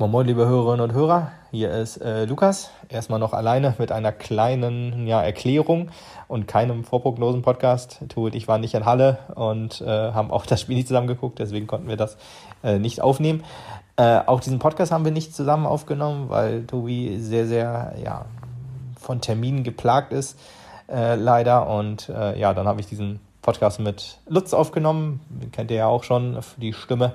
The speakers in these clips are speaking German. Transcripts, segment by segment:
Moin Moin, liebe Hörerinnen und Hörer, hier ist äh, Lukas. Erstmal noch alleine mit einer kleinen ja, Erklärung und keinem Vorprognosen-Podcast. Tu und ich waren nicht in Halle und äh, haben auch das Spiel nicht zusammen geguckt, deswegen konnten wir das äh, nicht aufnehmen. Äh, auch diesen Podcast haben wir nicht zusammen aufgenommen, weil Tobi sehr, sehr ja, von Terminen geplagt ist, äh, leider. Und äh, ja, dann habe ich diesen Podcast mit Lutz aufgenommen. Kennt ihr ja auch schon die Stimme.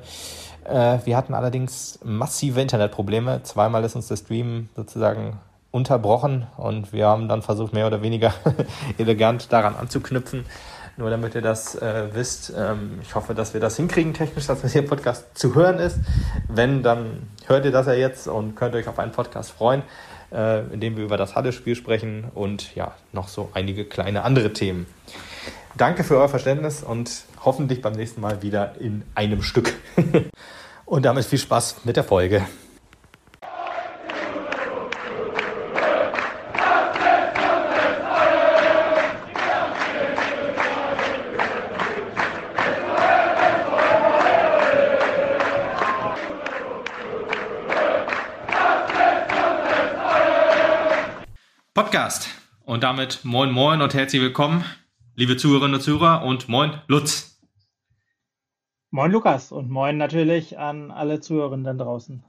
Äh, wir hatten allerdings massive Internetprobleme. Zweimal ist uns der Stream sozusagen unterbrochen und wir haben dann versucht, mehr oder weniger elegant daran anzuknüpfen. Nur damit ihr das äh, wisst, ähm, ich hoffe, dass wir das hinkriegen technisch, dass der Podcast zu hören ist. Wenn, dann hört ihr das ja jetzt und könnt euch auf einen Podcast freuen, äh, in dem wir über das Halle-Spiel sprechen und ja, noch so einige kleine andere Themen. Danke für euer Verständnis und hoffentlich beim nächsten Mal wieder in einem Stück. und damit viel Spaß mit der Folge. Podcast. Und damit moin moin und herzlich willkommen liebe Zuhörerinnen und Zuhörer und moin Lutz. Moin Lukas und moin natürlich an alle Zuhörenden draußen.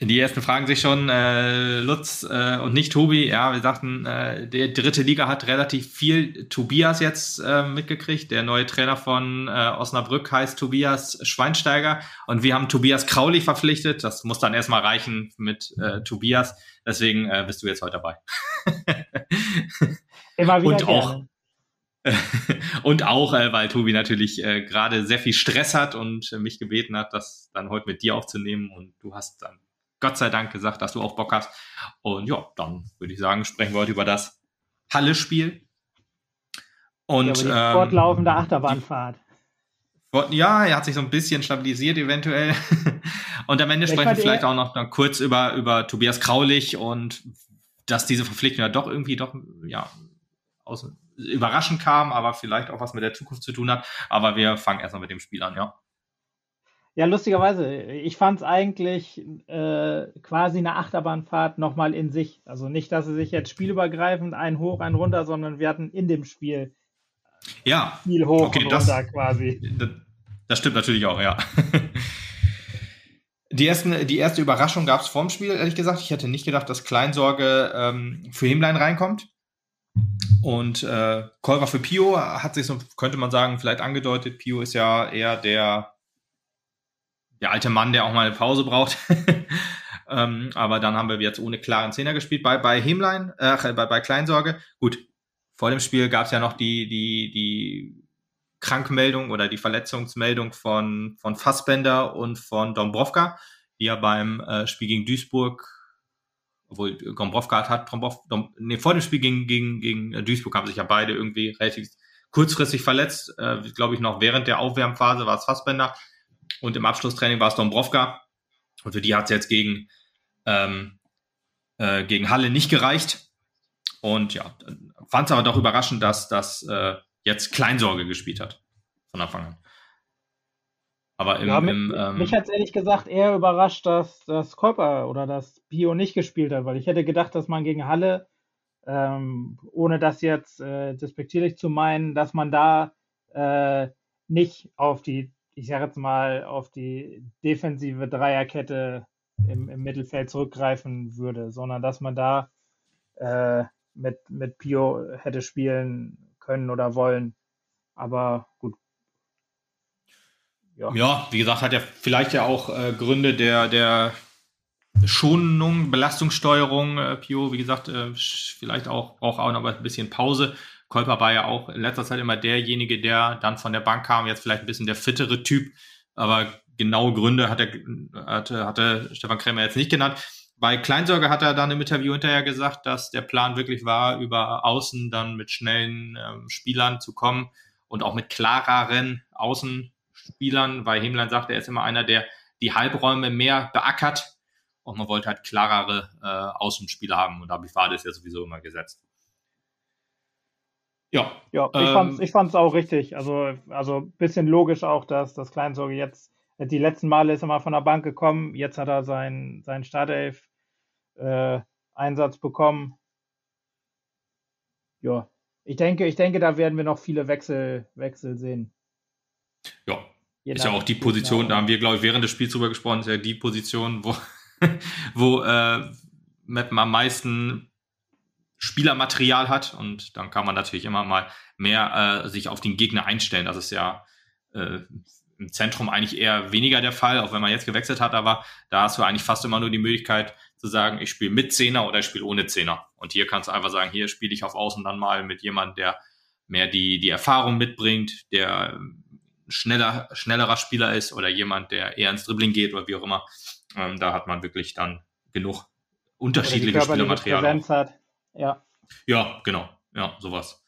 Die ersten fragen sich schon, äh, Lutz äh, und nicht Tobi. Ja, wir sagten, äh, der dritte Liga hat relativ viel Tobias jetzt äh, mitgekriegt. Der neue Trainer von äh, Osnabrück heißt Tobias Schweinsteiger und wir haben Tobias Kraulich verpflichtet. Das muss dann erstmal reichen mit äh, Tobias. Deswegen äh, bist du jetzt heute dabei. Immer wieder und gerne. auch und auch, äh, weil Tobi natürlich äh, gerade sehr viel Stress hat und äh, mich gebeten hat, das dann heute mit dir aufzunehmen. Und du hast dann Gott sei Dank gesagt, dass du auch Bock hast. Und ja, dann würde ich sagen, sprechen wir heute über das Halle-Spiel. Und ja, ähm, fortlaufende Achterbahnfahrt. Die, ja, er hat sich so ein bisschen stabilisiert eventuell. und am Ende ich sprechen wir vielleicht auch noch dann kurz über, über Tobias Kraulich und dass diese Verpflichtung ja doch irgendwie doch, ja, aus, überraschend kam, aber vielleicht auch was mit der Zukunft zu tun hat. Aber wir fangen erstmal mit dem Spiel an, ja. Ja, lustigerweise, ich fand es eigentlich äh, quasi eine Achterbahnfahrt nochmal in sich. Also nicht, dass sie sich jetzt spielübergreifend ein hoch, ein runter, sondern wir hatten in dem Spiel ja. viel hoch okay, und das, runter quasi. Das, das stimmt natürlich auch, ja. Die, ersten, die erste Überraschung gab es vorm Spiel, ehrlich gesagt. Ich hätte nicht gedacht, dass Kleinsorge ähm, für Himlein reinkommt. Und äh, Kolber für Pio hat sich so, könnte man sagen, vielleicht angedeutet. Pio ist ja eher der, der alte Mann, der auch mal eine Pause braucht. ähm, aber dann haben wir jetzt ohne klaren Zehner gespielt. Bei, bei Hemlein, äh, bei, bei Kleinsorge, gut, vor dem Spiel gab es ja noch die, die, die Krankmeldung oder die Verletzungsmeldung von, von Fassbender und von Dombrovka, die ja beim äh, Spiel gegen Duisburg obwohl Gombrovka hat Dombrov, Dom, nee, vor dem Spiel gegen, gegen, gegen Duisburg haben sich ja beide irgendwie relativ kurzfristig verletzt. Äh, Glaube ich noch während der Aufwärmphase war es Fassbender und im Abschlusstraining war es Dombrovka. Und für die hat es jetzt gegen, ähm, äh, gegen Halle nicht gereicht. Und ja, fand es aber doch überraschend, dass das äh, jetzt Kleinsorge gespielt hat von Anfang an. Aber im, ja, mich, im, ähm, mich hat es ehrlich gesagt eher überrascht, dass das Körper oder das Bio nicht gespielt hat, weil ich hätte gedacht, dass man gegen Halle, ähm, ohne das jetzt äh, despektierlich zu meinen, dass man da äh, nicht auf die, ich sage jetzt mal, auf die defensive Dreierkette im, im Mittelfeld zurückgreifen würde, sondern dass man da äh, mit, mit Pio hätte spielen können oder wollen. Aber gut, ja. ja, wie gesagt, hat ja vielleicht ja auch äh, Gründe der, der Schonung, Belastungssteuerung, äh, Pio, wie gesagt, äh, vielleicht auch braucht auch noch ein bisschen Pause. Kolper war ja auch in letzter Zeit immer derjenige, der dann von der Bank kam, jetzt vielleicht ein bisschen der fittere Typ, aber genaue Gründe hat er, hatte, hatte Stefan Krämer jetzt nicht genannt. Bei Kleinsorge hat er dann im Interview hinterher gesagt, dass der Plan wirklich war, über Außen dann mit schnellen ähm, Spielern zu kommen und auch mit klareren Außen Spielern, weil Hemlein sagt, er ist immer einer, der die Halbräume mehr beackert und man wollte halt klarere äh, Außenspieler haben und da war das ja sowieso immer gesetzt. Ja, ja ich ähm, fand es ich fand's auch richtig. Also, also bisschen logisch auch, dass das Kleinsorge jetzt die letzten Male ist er mal von der Bank gekommen, jetzt hat er seinen, seinen Startelf-Einsatz äh, bekommen. Ja, ich denke, ich denke, da werden wir noch viele Wechsel, Wechsel sehen. Ja, ist ja auch die Position, da haben wir, glaube ich, während des Spiels drüber gesprochen, ist ja die Position, wo, wo äh, Meppen am meisten Spielermaterial hat und dann kann man natürlich immer mal mehr äh, sich auf den Gegner einstellen. Das ist ja äh, im Zentrum eigentlich eher weniger der Fall, auch wenn man jetzt gewechselt hat, aber da hast du eigentlich fast immer nur die Möglichkeit zu sagen, ich spiele mit Zehner oder ich spiele ohne Zehner. Und hier kannst du einfach sagen, hier spiele ich auf Außen dann mal mit jemandem, der mehr die, die Erfahrung mitbringt, der schneller, schnellerer Spieler ist oder jemand, der eher ins Dribbling geht oder wie auch immer. Ähm, da hat man wirklich dann genug unterschiedliche Spielermaterial. Hat. Ja. ja, genau. Ja, sowas.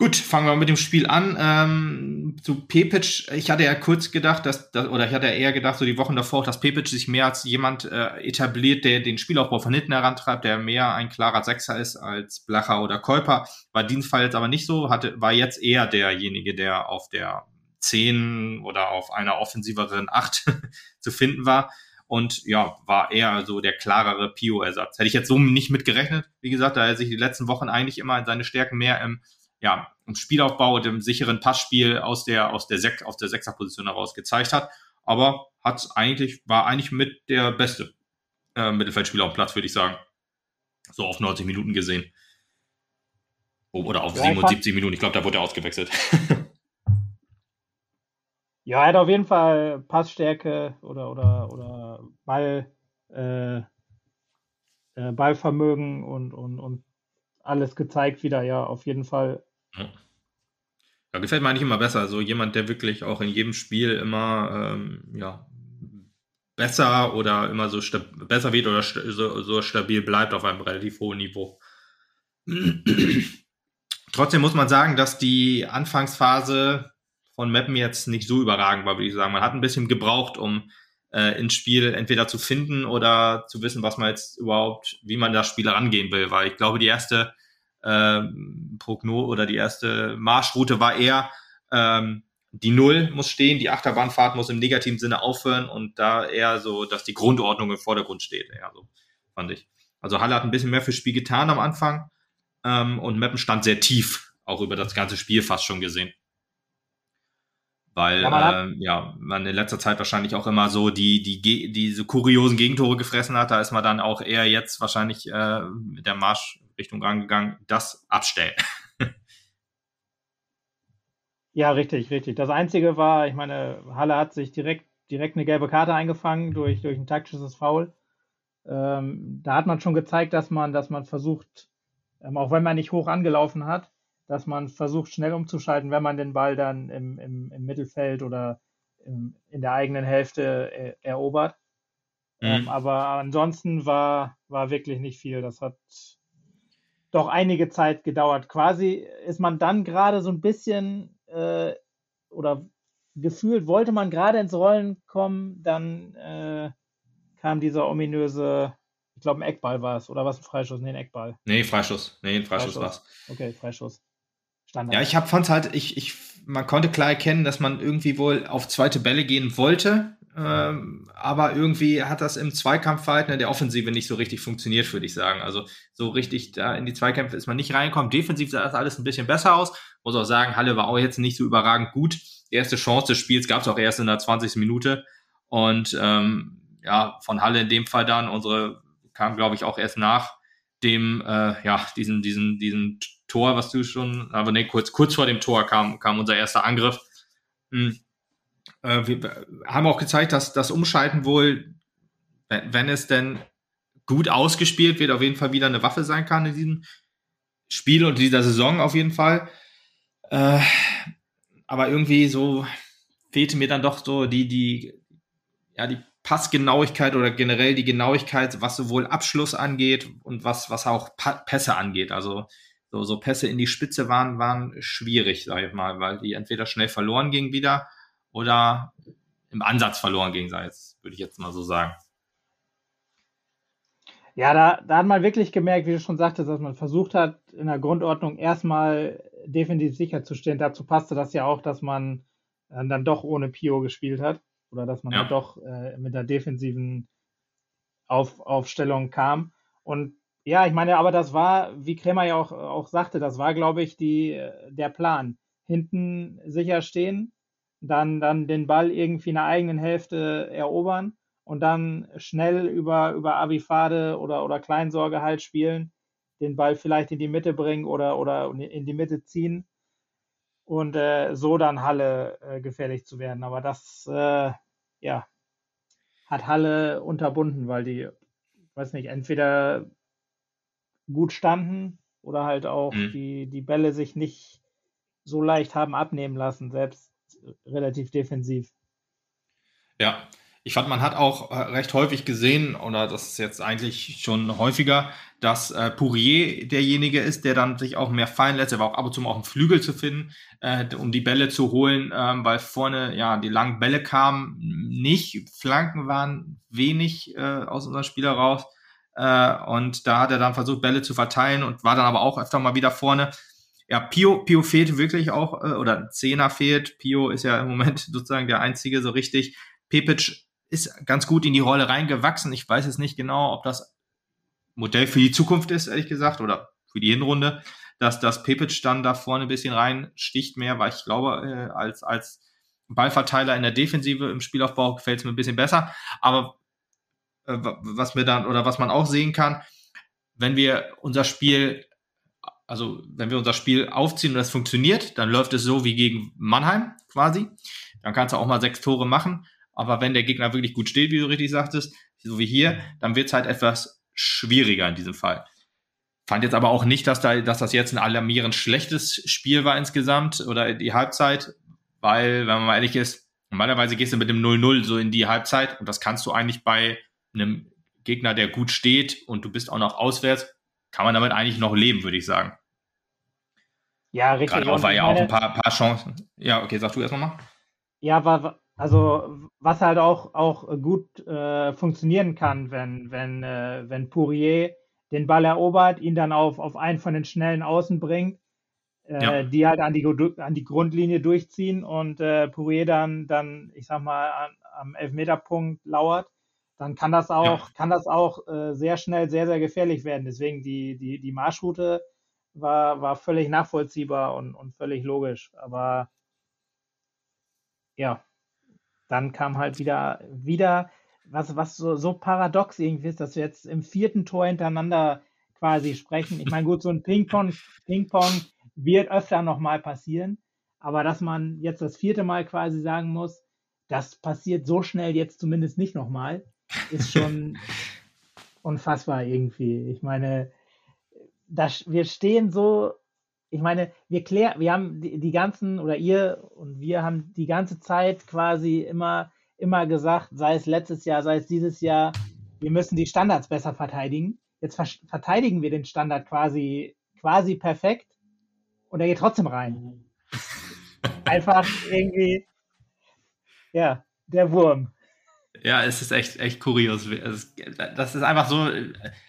Gut, fangen wir mit dem Spiel an. Ähm, zu Pepic, ich hatte ja kurz gedacht, dass, dass, oder ich hatte eher gedacht, so die Wochen davor, dass Pepic sich mehr als jemand äh, etabliert, der den Spielaufbau von hinten herantreibt, der mehr ein klarer Sechser ist als Blacher oder Käuper. War Dienstfall jetzt aber nicht so, hatte, war jetzt eher derjenige, der auf der 10 oder auf einer offensiveren 8 zu finden war. Und ja, war eher so der klarere Pio-Ersatz. Hätte ich jetzt so nicht mitgerechnet. Wie gesagt, da er sich die letzten Wochen eigentlich immer seine Stärken mehr im ja, im Spielaufbau und im sicheren Passspiel aus der, aus der, Sek aus der Sechserposition heraus gezeigt hat. Aber hat eigentlich, war eigentlich mit der beste äh, Mittelfeldspieler auf dem Platz, würde ich sagen. So auf 90 Minuten gesehen. Oder auf ja, 77 Minuten. Ich glaube, da wurde er ausgewechselt. ja, er hat auf jeden Fall Passstärke oder, oder, oder Ball, äh, äh, Ballvermögen und, und, und alles gezeigt wieder, ja, auf jeden Fall ja, gefällt mir eigentlich immer besser. So jemand, der wirklich auch in jedem Spiel immer ähm, ja, besser oder immer so besser wird oder st so, so stabil bleibt auf einem relativ hohen Niveau. Trotzdem muss man sagen, dass die Anfangsphase von Mappen jetzt nicht so überragend war, würde ich sagen. Man hat ein bisschen gebraucht, um äh, ins Spiel entweder zu finden oder zu wissen, was man jetzt überhaupt, wie man das Spiel rangehen will. Weil ich glaube, die erste ähm, Prognose oder die erste Marschroute war eher, ähm, die Null muss stehen, die Achterbahnfahrt muss im negativen Sinne aufhören und da eher so, dass die Grundordnung im Vordergrund steht. Ja, so fand ich. Also Halle hat ein bisschen mehr fürs Spiel getan am Anfang ähm, und Meppen stand sehr tief, auch über das ganze Spiel fast schon gesehen. Weil ja, man, äh, ja, man in letzter Zeit wahrscheinlich auch immer so die, die, diese kuriosen Gegentore gefressen hat. Da ist man dann auch eher jetzt wahrscheinlich äh, mit der Marsch Richtung rangegangen, das abstellen. ja, richtig, richtig. Das Einzige war, ich meine, Halle hat sich direkt, direkt eine gelbe Karte eingefangen durch, durch ein taktisches Foul. Ähm, da hat man schon gezeigt, dass man, dass man versucht, ähm, auch wenn man nicht hoch angelaufen hat, dass man versucht, schnell umzuschalten, wenn man den Ball dann im, im, im Mittelfeld oder im, in der eigenen Hälfte er, erobert. Mhm. Ähm, aber ansonsten war, war wirklich nicht viel. Das hat, doch einige Zeit gedauert. Quasi ist man dann gerade so ein bisschen äh, oder gefühlt wollte man gerade ins Rollen kommen, dann äh, kam dieser ominöse, ich glaube ein Eckball war es, oder was ein Freischuss? Nee, ein Eckball. Nee, Freischuss. Nee, ein Freischuss, Freischuss. war's. Okay, Freischuss. Standard. Ja, ich hab, fand's halt, ich, ich, man konnte klar erkennen, dass man irgendwie wohl auf zweite Bälle gehen wollte, ähm, aber irgendwie hat das im Zweikampfverhalten in der Offensive nicht so richtig funktioniert, würde ich sagen. Also so richtig da in die Zweikämpfe ist man nicht reinkommen. Defensiv sah das alles ein bisschen besser aus. Muss auch sagen, Halle war auch jetzt nicht so überragend gut. Die erste Chance des Spiels gab es auch erst in der 20. Minute. Und ähm, ja, von Halle in dem Fall dann, unsere kam, glaube ich, auch erst nach dem, äh, ja, diesen, diesen, diesen Tor, was du schon, aber nee, kurz, kurz vor dem Tor kam, kam unser erster Angriff. Hm äh, wir haben auch gezeigt, dass das Umschalten wohl, wenn es denn gut ausgespielt wird, auf jeden Fall wieder eine Waffe sein kann in diesem Spiel und dieser Saison auf jeden Fall. Äh, aber irgendwie so fehlte mir dann doch so die, die, ja, die Passgenauigkeit oder generell die Genauigkeit, was sowohl Abschluss angeht und was, was auch pa Pässe angeht. Also so, so Pässe in die Spitze waren, waren schwierig, sag ich mal, weil die entweder schnell verloren gingen wieder oder im Ansatz verloren es, würde ich jetzt mal so sagen. Ja, da, da hat man wirklich gemerkt, wie du schon sagtest, dass man versucht hat, in der Grundordnung erstmal defensiv sicherzustehen. Dazu passte das ja auch, dass man äh, dann doch ohne Pio gespielt hat oder dass man ja. halt doch äh, mit der defensiven Auf, Aufstellung kam. Und ja, ich meine, aber das war, wie Krämer ja auch, auch sagte, das war, glaube ich, die, der Plan. Hinten sicher stehen, dann, dann den Ball irgendwie in der eigenen Hälfte erobern und dann schnell über, über Avifade oder, oder Kleinsorge halt spielen, den Ball vielleicht in die Mitte bringen oder, oder in die Mitte ziehen und äh, so dann Halle äh, gefährlich zu werden. Aber das, äh, ja, hat Halle unterbunden, weil die, weiß nicht, entweder gut standen oder halt auch mhm. die, die Bälle sich nicht so leicht haben abnehmen lassen, selbst relativ defensiv. Ja, ich fand, man hat auch äh, recht häufig gesehen, oder das ist jetzt eigentlich schon häufiger, dass äh, Pourier derjenige ist, der dann sich auch mehr fallen lässt. Er war auch ab und zu mal auf dem Flügel zu finden, äh, um die Bälle zu holen, ähm, weil vorne ja die langen Bälle kamen nicht, Flanken waren wenig äh, aus unserem Spieler raus. Äh, und da hat er dann versucht, Bälle zu verteilen und war dann aber auch öfter mal wieder vorne. Ja, Pio, Pio fehlt wirklich auch, äh, oder Zehner fehlt. Pio ist ja im Moment sozusagen der einzige so richtig. Pepic ist ganz gut in die Rolle reingewachsen. Ich weiß jetzt nicht genau, ob das Modell für die Zukunft ist, ehrlich gesagt, oder für die Hinrunde, dass das Pepic dann da vorne ein bisschen reinsticht mehr, weil ich glaube, äh, als, als Ballverteiler in der Defensive im Spielaufbau gefällt es mir ein bisschen besser. Aber äh, was mir dann, oder was man auch sehen kann, wenn wir unser Spiel, also wenn wir unser Spiel aufziehen und das funktioniert, dann läuft es so wie gegen Mannheim quasi. Dann kannst du auch mal sechs Tore machen. Aber wenn der Gegner wirklich gut steht, wie du richtig sagtest, so wie hier, dann wird es halt etwas schwieriger in diesem Fall. Fand jetzt aber auch nicht, dass, da, dass das jetzt ein alarmierend schlechtes Spiel war insgesamt oder die Halbzeit, weil, wenn man mal ehrlich ist, normalerweise gehst du mit dem 0-0 so in die Halbzeit und das kannst du eigentlich bei einem Gegner, der gut steht und du bist auch noch auswärts, kann man damit eigentlich noch leben, würde ich sagen. Ja, richtig. Gerade auch, weil ja auch ein paar, paar Chancen. Ja, okay, sag du erst nochmal. Ja, war, also was halt auch, auch gut äh, funktionieren kann, wenn, wenn, äh, wenn Pourier den Ball erobert, ihn dann auf, auf einen von den schnellen Außen bringt, äh, ja. die halt an die, an die Grundlinie durchziehen und äh, Pourier dann, dann, ich sag mal, an, am Elfmeterpunkt lauert, dann kann das auch, ja. kann das auch äh, sehr schnell sehr, sehr gefährlich werden. Deswegen die, die, die Marschroute war, war völlig nachvollziehbar und, und völlig logisch. Aber ja, dann kam halt wieder, wieder was, was so, so paradox irgendwie ist, dass wir jetzt im vierten Tor hintereinander quasi sprechen. Ich meine, gut, so ein Ping-Pong, Ping-Pong wird öfter nochmal passieren, aber dass man jetzt das vierte Mal quasi sagen muss, das passiert so schnell jetzt zumindest nicht nochmal, ist schon unfassbar irgendwie. Ich meine, das, wir stehen so ich meine, wir klären, wir haben die, die, ganzen oder ihr und wir haben die ganze Zeit quasi immer, immer gesagt, sei es letztes Jahr, sei es dieses Jahr, wir müssen die Standards besser verteidigen. Jetzt verteidigen wir den Standard quasi, quasi perfekt und er geht trotzdem rein. Einfach irgendwie, ja, der Wurm. Ja, es ist echt, echt kurios. Das ist einfach so,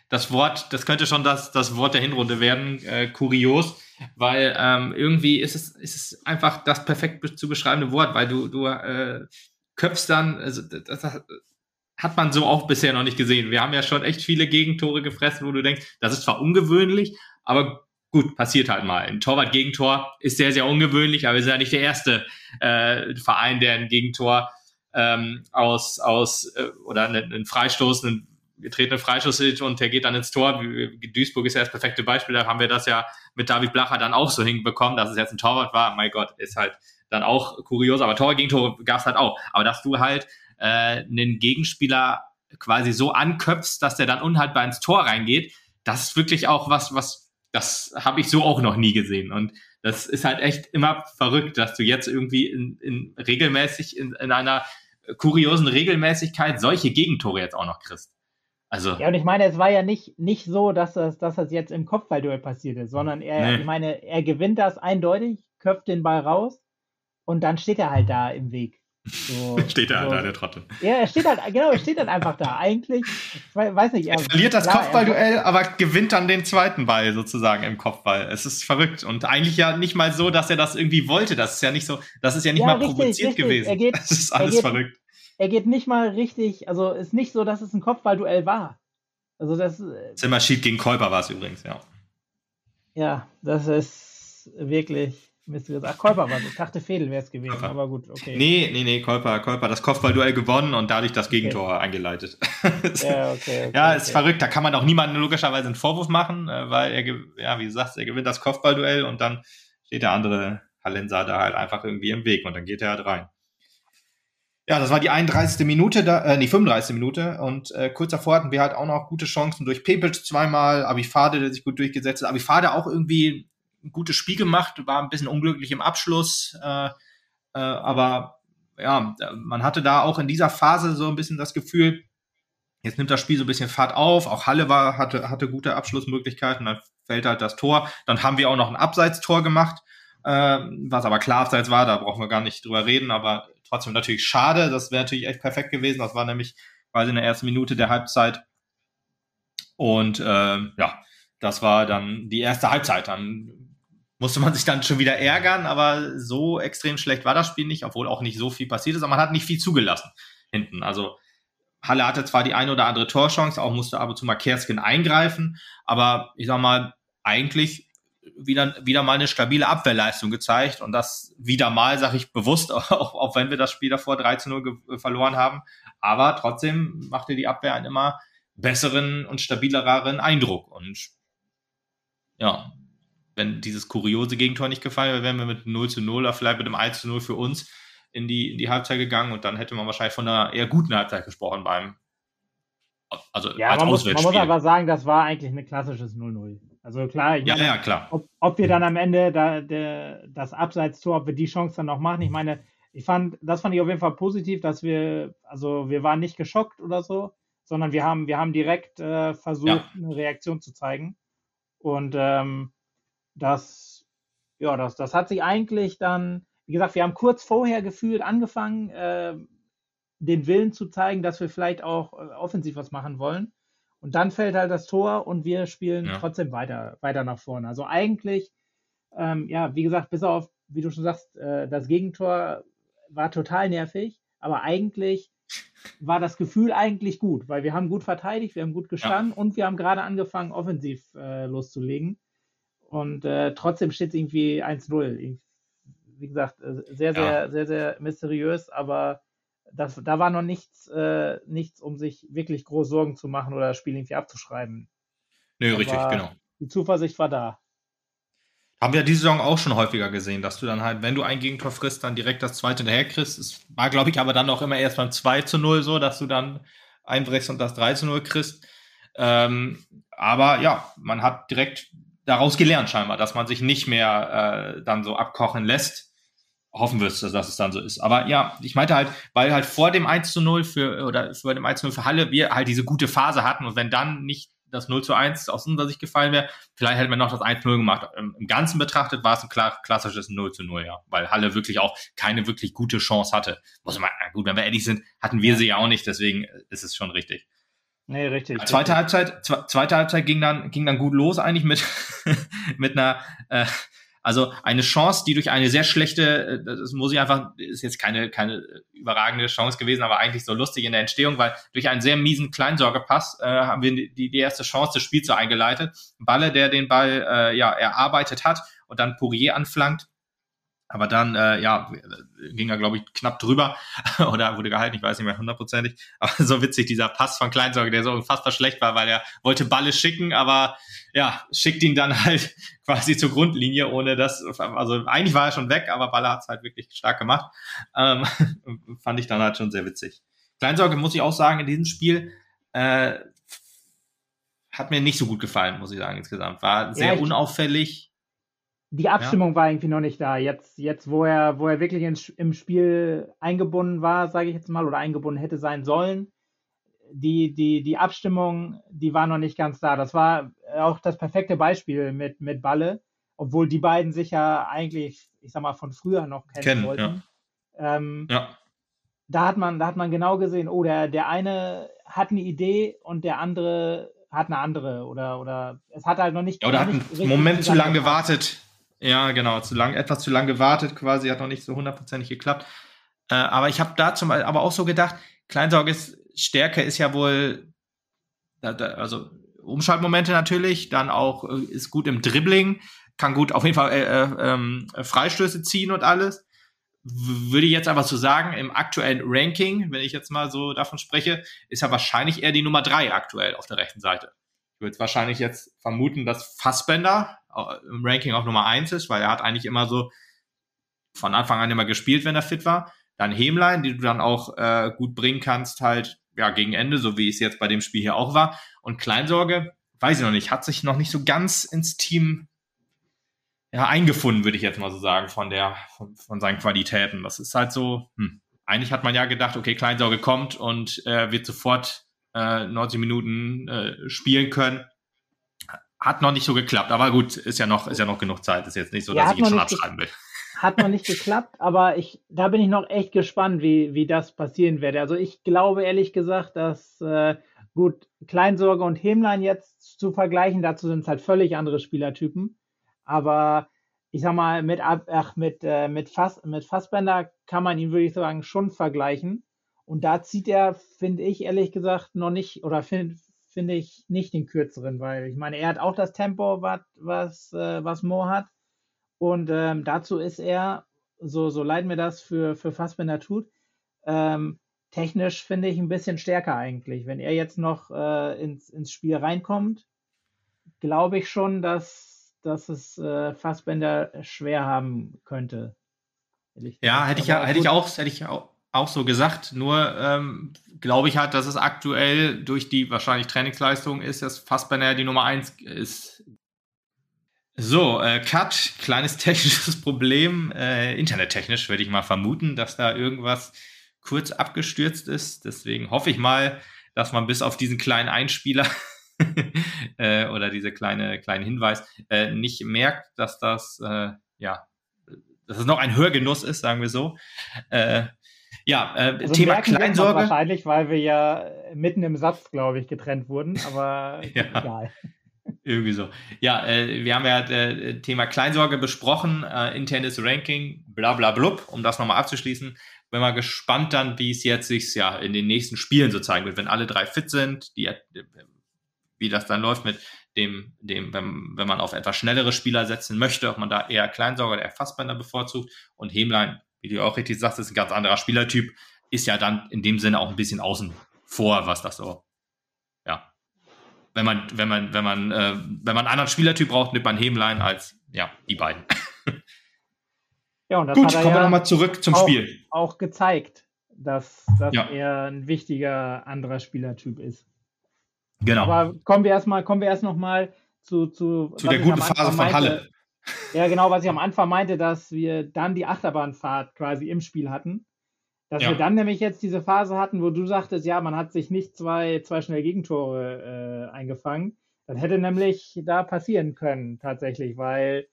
das Wort, das könnte schon das, das Wort der Hinrunde werden, äh, kurios weil ähm, irgendwie ist es, ist es einfach das perfekt zu beschreibende Wort, weil du, du äh, köpfst dann, also das, das hat man so auch bisher noch nicht gesehen. Wir haben ja schon echt viele Gegentore gefressen, wo du denkst, das ist zwar ungewöhnlich, aber gut, passiert halt mal. Ein Torwart-Gegentor ist sehr, sehr ungewöhnlich, aber wir sind ja nicht der erste äh, Verein, der ein Gegentor ähm, aus, aus äh, oder einen, einen Freistoß, einen getretene Freischuss und der geht dann ins Tor. Duisburg ist ja das perfekte Beispiel, da haben wir das ja mit David Blacher dann auch so hinbekommen, dass es jetzt ein Torwart war. Mein Gott, ist halt dann auch kurios, aber Tor gegen Tor gab es halt auch. Aber dass du halt äh, einen Gegenspieler quasi so anköpfst, dass der dann unhaltbar ins Tor reingeht, das ist wirklich auch was, was, das habe ich so auch noch nie gesehen. Und das ist halt echt immer verrückt, dass du jetzt irgendwie in, in regelmäßig in, in einer kuriosen Regelmäßigkeit solche Gegentore jetzt auch noch kriegst. Also, ja, und ich meine, es war ja nicht, nicht so, dass das, dass das jetzt im Kopfballduell passiert ist, sondern er, nee. ich meine, er gewinnt das eindeutig, köpft den Ball raus und dann steht er halt da im Weg. So, steht er so. da, der Trottel. Ja, er steht halt, genau, er steht halt einfach da. Eigentlich, ich weiß nicht. Er, er verliert das klar, Kopfballduell, aber gewinnt dann den zweiten Ball sozusagen im Kopfball. Es ist verrückt. Und eigentlich ja nicht mal so, dass er das irgendwie wollte. Das ist ja nicht so, das ist ja nicht ja, mal richtig, provoziert richtig. gewesen. Er geht, das ist alles geht, verrückt. Er geht nicht mal richtig, also ist nicht so, dass es ein Kopfballduell war. Also das. Äh, Zimmerschied gegen Kolper war es übrigens, ja. Ja, das ist wirklich mysteriös. Ach, Kolper war. Ich dachte, Fedel wäre es gewesen, Kolper. aber gut, okay. Nee, nee, nee, Kolper, Kolper. Das Kopfballduell gewonnen und dadurch das Gegentor okay. eingeleitet. ja, okay, okay, ja, ist verrückt. Da kann man auch niemandem logischerweise einen Vorwurf machen, äh, weil er, ja, wie du sagst, er gewinnt das Kopfballduell und dann steht der andere Hallenser da halt einfach irgendwie im Weg und dann geht er halt rein. Ja, das war die 31. Minute, da, äh, nee, 35. Minute. Und äh, kurz davor hatten wir halt auch noch gute Chancen durch Pepic zweimal, Abifade, der sich gut durchgesetzt hat. Abifade auch irgendwie ein gutes Spiel gemacht, war ein bisschen unglücklich im Abschluss. Äh, äh, aber ja, man hatte da auch in dieser Phase so ein bisschen das Gefühl, jetzt nimmt das Spiel so ein bisschen Fahrt auf. Auch Halle war, hatte, hatte gute Abschlussmöglichkeiten, dann fällt halt das Tor. Dann haben wir auch noch ein Abseitstor gemacht, äh, was aber klar abseits war, da brauchen wir gar nicht drüber reden, aber trotzdem natürlich schade. Das wäre natürlich echt perfekt gewesen. Das war nämlich quasi in der ersten Minute der Halbzeit. Und äh, ja, das war dann die erste Halbzeit. Dann musste man sich dann schon wieder ärgern, aber so extrem schlecht war das Spiel nicht, obwohl auch nicht so viel passiert ist, aber man hat nicht viel zugelassen hinten. Also Halle hatte zwar die eine oder andere Torchance, auch musste ab und zu mal Kerskin eingreifen, aber ich sag mal, eigentlich wieder, wieder mal eine stabile Abwehrleistung gezeigt und das wieder mal, sage ich bewusst, auch, auch wenn wir das Spiel davor 3 zu 0 verloren haben. Aber trotzdem machte die Abwehr einen immer besseren und stabileren Eindruck. Und ja, wenn dieses kuriose Gegentor nicht gefallen wäre, wären wir mit 0 zu 0 oder vielleicht mit einem 1 zu 0 für uns in die, in die Halbzeit gegangen und dann hätte man wahrscheinlich von einer eher guten Halbzeit gesprochen beim also ja, man muss, man muss aber sagen, das war eigentlich ein klassisches 0-0. Also klar, ja, meine, ja, klar. Ob, ob, wir dann am Ende da, der, das Abseitstor, ob wir die Chance dann noch machen. Ich meine, ich fand, das fand ich auf jeden Fall positiv, dass wir, also wir waren nicht geschockt oder so, sondern wir haben, wir haben direkt äh, versucht, ja. eine Reaktion zu zeigen. Und ähm, das, ja, das, das hat sich eigentlich dann, wie gesagt, wir haben kurz vorher gefühlt angefangen, äh, den Willen zu zeigen, dass wir vielleicht auch äh, offensiv was machen wollen. Und dann fällt halt das Tor und wir spielen ja. trotzdem weiter, weiter nach vorne. Also eigentlich, ähm, ja, wie gesagt, bis auf, wie du schon sagst, äh, das Gegentor war total nervig, aber eigentlich war das Gefühl eigentlich gut, weil wir haben gut verteidigt, wir haben gut gestanden ja. und wir haben gerade angefangen, offensiv äh, loszulegen. Und äh, trotzdem steht es irgendwie 1-0. Wie gesagt, äh, sehr, sehr, ja. sehr, sehr mysteriös, aber das, da war noch nichts, äh, nichts, um sich wirklich groß Sorgen zu machen oder das Spiel irgendwie abzuschreiben. Nö, nee, richtig, genau. Die Zuversicht war da. Haben wir diese Saison auch schon häufiger gesehen, dass du dann halt, wenn du ein Gegentor frisst, dann direkt das zweite daher kriegst. Es war, glaube ich, aber dann auch immer erst beim 2 zu 0 so, dass du dann einbrechst und das 3 zu 0 kriegst. Ähm, aber ja, man hat direkt daraus gelernt scheinbar, dass man sich nicht mehr äh, dann so abkochen lässt hoffen wir, dass es dann so ist. Aber ja, ich meinte halt, weil halt vor dem 1 zu 0 für, oder vor dem 1 zu 0 für Halle wir halt diese gute Phase hatten und wenn dann nicht das 0 zu 1 aus unserer Sicht gefallen wäre, vielleicht hätten wir noch das 1 zu 0 gemacht. Im, Im, Ganzen betrachtet war es ein klar, klassisches 0 zu 0, ja, weil Halle wirklich auch keine wirklich gute Chance hatte. Muss man, gut, wenn wir ehrlich sind, hatten wir sie ja auch nicht, deswegen ist es schon richtig. Nee, richtig. Zweite richtig. Halbzeit, zweite Halbzeit ging dann, ging dann gut los eigentlich mit, mit einer, äh, also eine Chance, die durch eine sehr schlechte, äh, das muss ich einfach, ist jetzt keine, keine überragende Chance gewesen, aber eigentlich so lustig in der Entstehung, weil durch einen sehr miesen Kleinsorgepass äh, haben wir die, die erste Chance des Spiels so eingeleitet. Balle, der den Ball äh, ja erarbeitet hat und dann Pourier anflankt aber dann, äh, ja, ging er, glaube ich, knapp drüber oder wurde gehalten, ich weiß nicht mehr hundertprozentig. Aber so witzig, dieser Pass von Kleinsorge, der so unfassbar schlecht war, weil er wollte Balle schicken, aber ja, schickt ihn dann halt quasi zur Grundlinie, ohne das, also eigentlich war er schon weg, aber Balle hat es halt wirklich stark gemacht. Ähm, fand ich dann halt schon sehr witzig. Kleinsorge, muss ich auch sagen, in diesem Spiel äh, hat mir nicht so gut gefallen, muss ich sagen, insgesamt. War sehr ja, unauffällig die Abstimmung ja. war irgendwie noch nicht da. Jetzt, jetzt wo er, wo er wirklich ins, im Spiel eingebunden war, sage ich jetzt mal, oder eingebunden hätte sein sollen, die, die, die Abstimmung, die war noch nicht ganz da. Das war auch das perfekte Beispiel mit, mit Balle, obwohl die beiden sich ja eigentlich, ich sag mal, von früher noch kennen, kennen wollten. Ja. Ähm, ja. da hat man, da hat man genau gesehen, oh, der, der eine hat eine Idee und der andere hat eine andere oder, oder es hat halt noch nicht. Ja, oder hat einen Moment zu lang gewartet. Ja, genau, zu lang, etwas zu lang gewartet quasi, hat noch nicht so hundertprozentig geklappt. Äh, aber ich habe da zum aber auch so gedacht, Kleinsorges Stärke ist ja wohl, also Umschaltmomente natürlich, dann auch äh, ist gut im Dribbling, kann gut auf jeden Fall äh, äh, ähm, Freistöße ziehen und alles. Würde ich jetzt aber so sagen, im aktuellen Ranking, wenn ich jetzt mal so davon spreche, ist er wahrscheinlich eher die Nummer drei aktuell auf der rechten Seite. Ich würde wahrscheinlich jetzt vermuten, dass Fassbender im Ranking auf Nummer eins ist, weil er hat eigentlich immer so von Anfang an immer gespielt, wenn er fit war. Dann Hemlein, die du dann auch äh, gut bringen kannst, halt ja gegen Ende, so wie es jetzt bei dem Spiel hier auch war. Und Kleinsorge, weiß ich noch nicht, hat sich noch nicht so ganz ins Team ja, eingefunden, würde ich jetzt mal so sagen, von der, von, von seinen Qualitäten. Das ist halt so, hm. eigentlich hat man ja gedacht, okay, Kleinsorge kommt und äh, wird sofort äh, 90 Minuten äh, spielen können. Hat noch nicht so geklappt, aber gut, ist ja noch, ist ja noch genug Zeit. Ist jetzt nicht so, ja, dass ich ihn schon abschreiben will. Hat noch nicht geklappt, aber ich, da bin ich noch echt gespannt, wie, wie das passieren wird. Also ich glaube ehrlich gesagt, dass äh, gut, Kleinsorge und Hemlein jetzt zu vergleichen, dazu sind es halt völlig andere Spielertypen. Aber ich sag mal, mit, ach, mit, äh, mit, Fass, mit Fassbender kann man ihn, würde ich sagen, schon vergleichen. Und da zieht er, finde ich, ehrlich gesagt, noch nicht, oder finde find ich nicht den kürzeren, weil ich meine, er hat auch das Tempo, wat, was, äh, was Mo hat. Und ähm, dazu ist er, so, so leid mir das für, für Fassbender tut, ähm, technisch finde ich ein bisschen stärker eigentlich. Wenn er jetzt noch äh, ins, ins Spiel reinkommt, glaube ich schon, dass, dass es äh, Fassbender schwer haben könnte. Ja, hätte ich, ja, hätte ich auch, hätte ich auch, auch so gesagt. Nur ähm, glaube ich halt, dass es aktuell durch die wahrscheinlich Trainingsleistung ist, dass Fassbender die Nummer eins ist so, äh, Cut, kleines technisches Problem, äh, internettechnisch würde ich mal vermuten, dass da irgendwas kurz abgestürzt ist. Deswegen hoffe ich mal, dass man bis auf diesen kleinen Einspieler äh, oder diese kleine kleinen Hinweis äh, nicht merkt, dass das äh, ja, dass es noch ein Hörgenuss ist, sagen wir so. Äh, ja, äh, also Thema Kleinsorge. Wahrscheinlich, weil wir ja mitten im Satz, glaube ich, getrennt wurden, aber ja. egal. Irgendwie so. Ja, äh, wir haben ja äh, Thema Kleinsorge besprochen, äh, internes Ranking, bla bla blub, um das nochmal abzuschließen. Bin mal gespannt dann, wie es jetzt sich ja in den nächsten Spielen so zeigen wird, wenn alle drei fit sind, die, wie das dann läuft mit dem, dem wenn, wenn man auf etwas schnellere Spieler setzen möchte, ob man da eher Kleinsorge oder eher Fassbender bevorzugt. Und Hemlein, wie du auch richtig sagst, ist ein ganz anderer Spielertyp, ist ja dann in dem Sinne auch ein bisschen außen vor, was das so wenn man, wenn man, wenn man, äh, wenn man einen anderen Spielertyp braucht, nimmt man Hemlein als ja, die beiden. Ja, und das Gut, kommen ja wir nochmal zurück zum auch, Spiel. Auch gezeigt, dass, dass ja. er ein wichtiger anderer Spielertyp ist. Genau. Aber kommen wir erstmal, kommen wir erst nochmal zu, zu, zu der guten Phase von. Halle. Ja, genau, was ich am Anfang meinte, dass wir dann die Achterbahnfahrt quasi im Spiel hatten. Dass ja. wir dann nämlich jetzt diese Phase hatten, wo du sagtest, ja, man hat sich nicht zwei, zwei schnell Gegentore äh, eingefangen. Das hätte nämlich da passieren können, tatsächlich, weil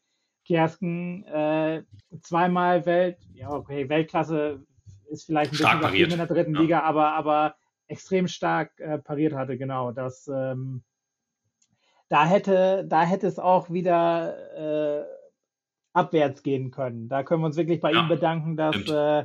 Kersken äh, zweimal Welt, ja, okay, Weltklasse ist vielleicht ein stark bisschen in der dritten ja. Liga, aber, aber extrem stark äh, pariert hatte, genau. Das, ähm, da hätte, da hätte es auch wieder äh, abwärts gehen können. Da können wir uns wirklich bei ja, ihm bedanken, dass, äh,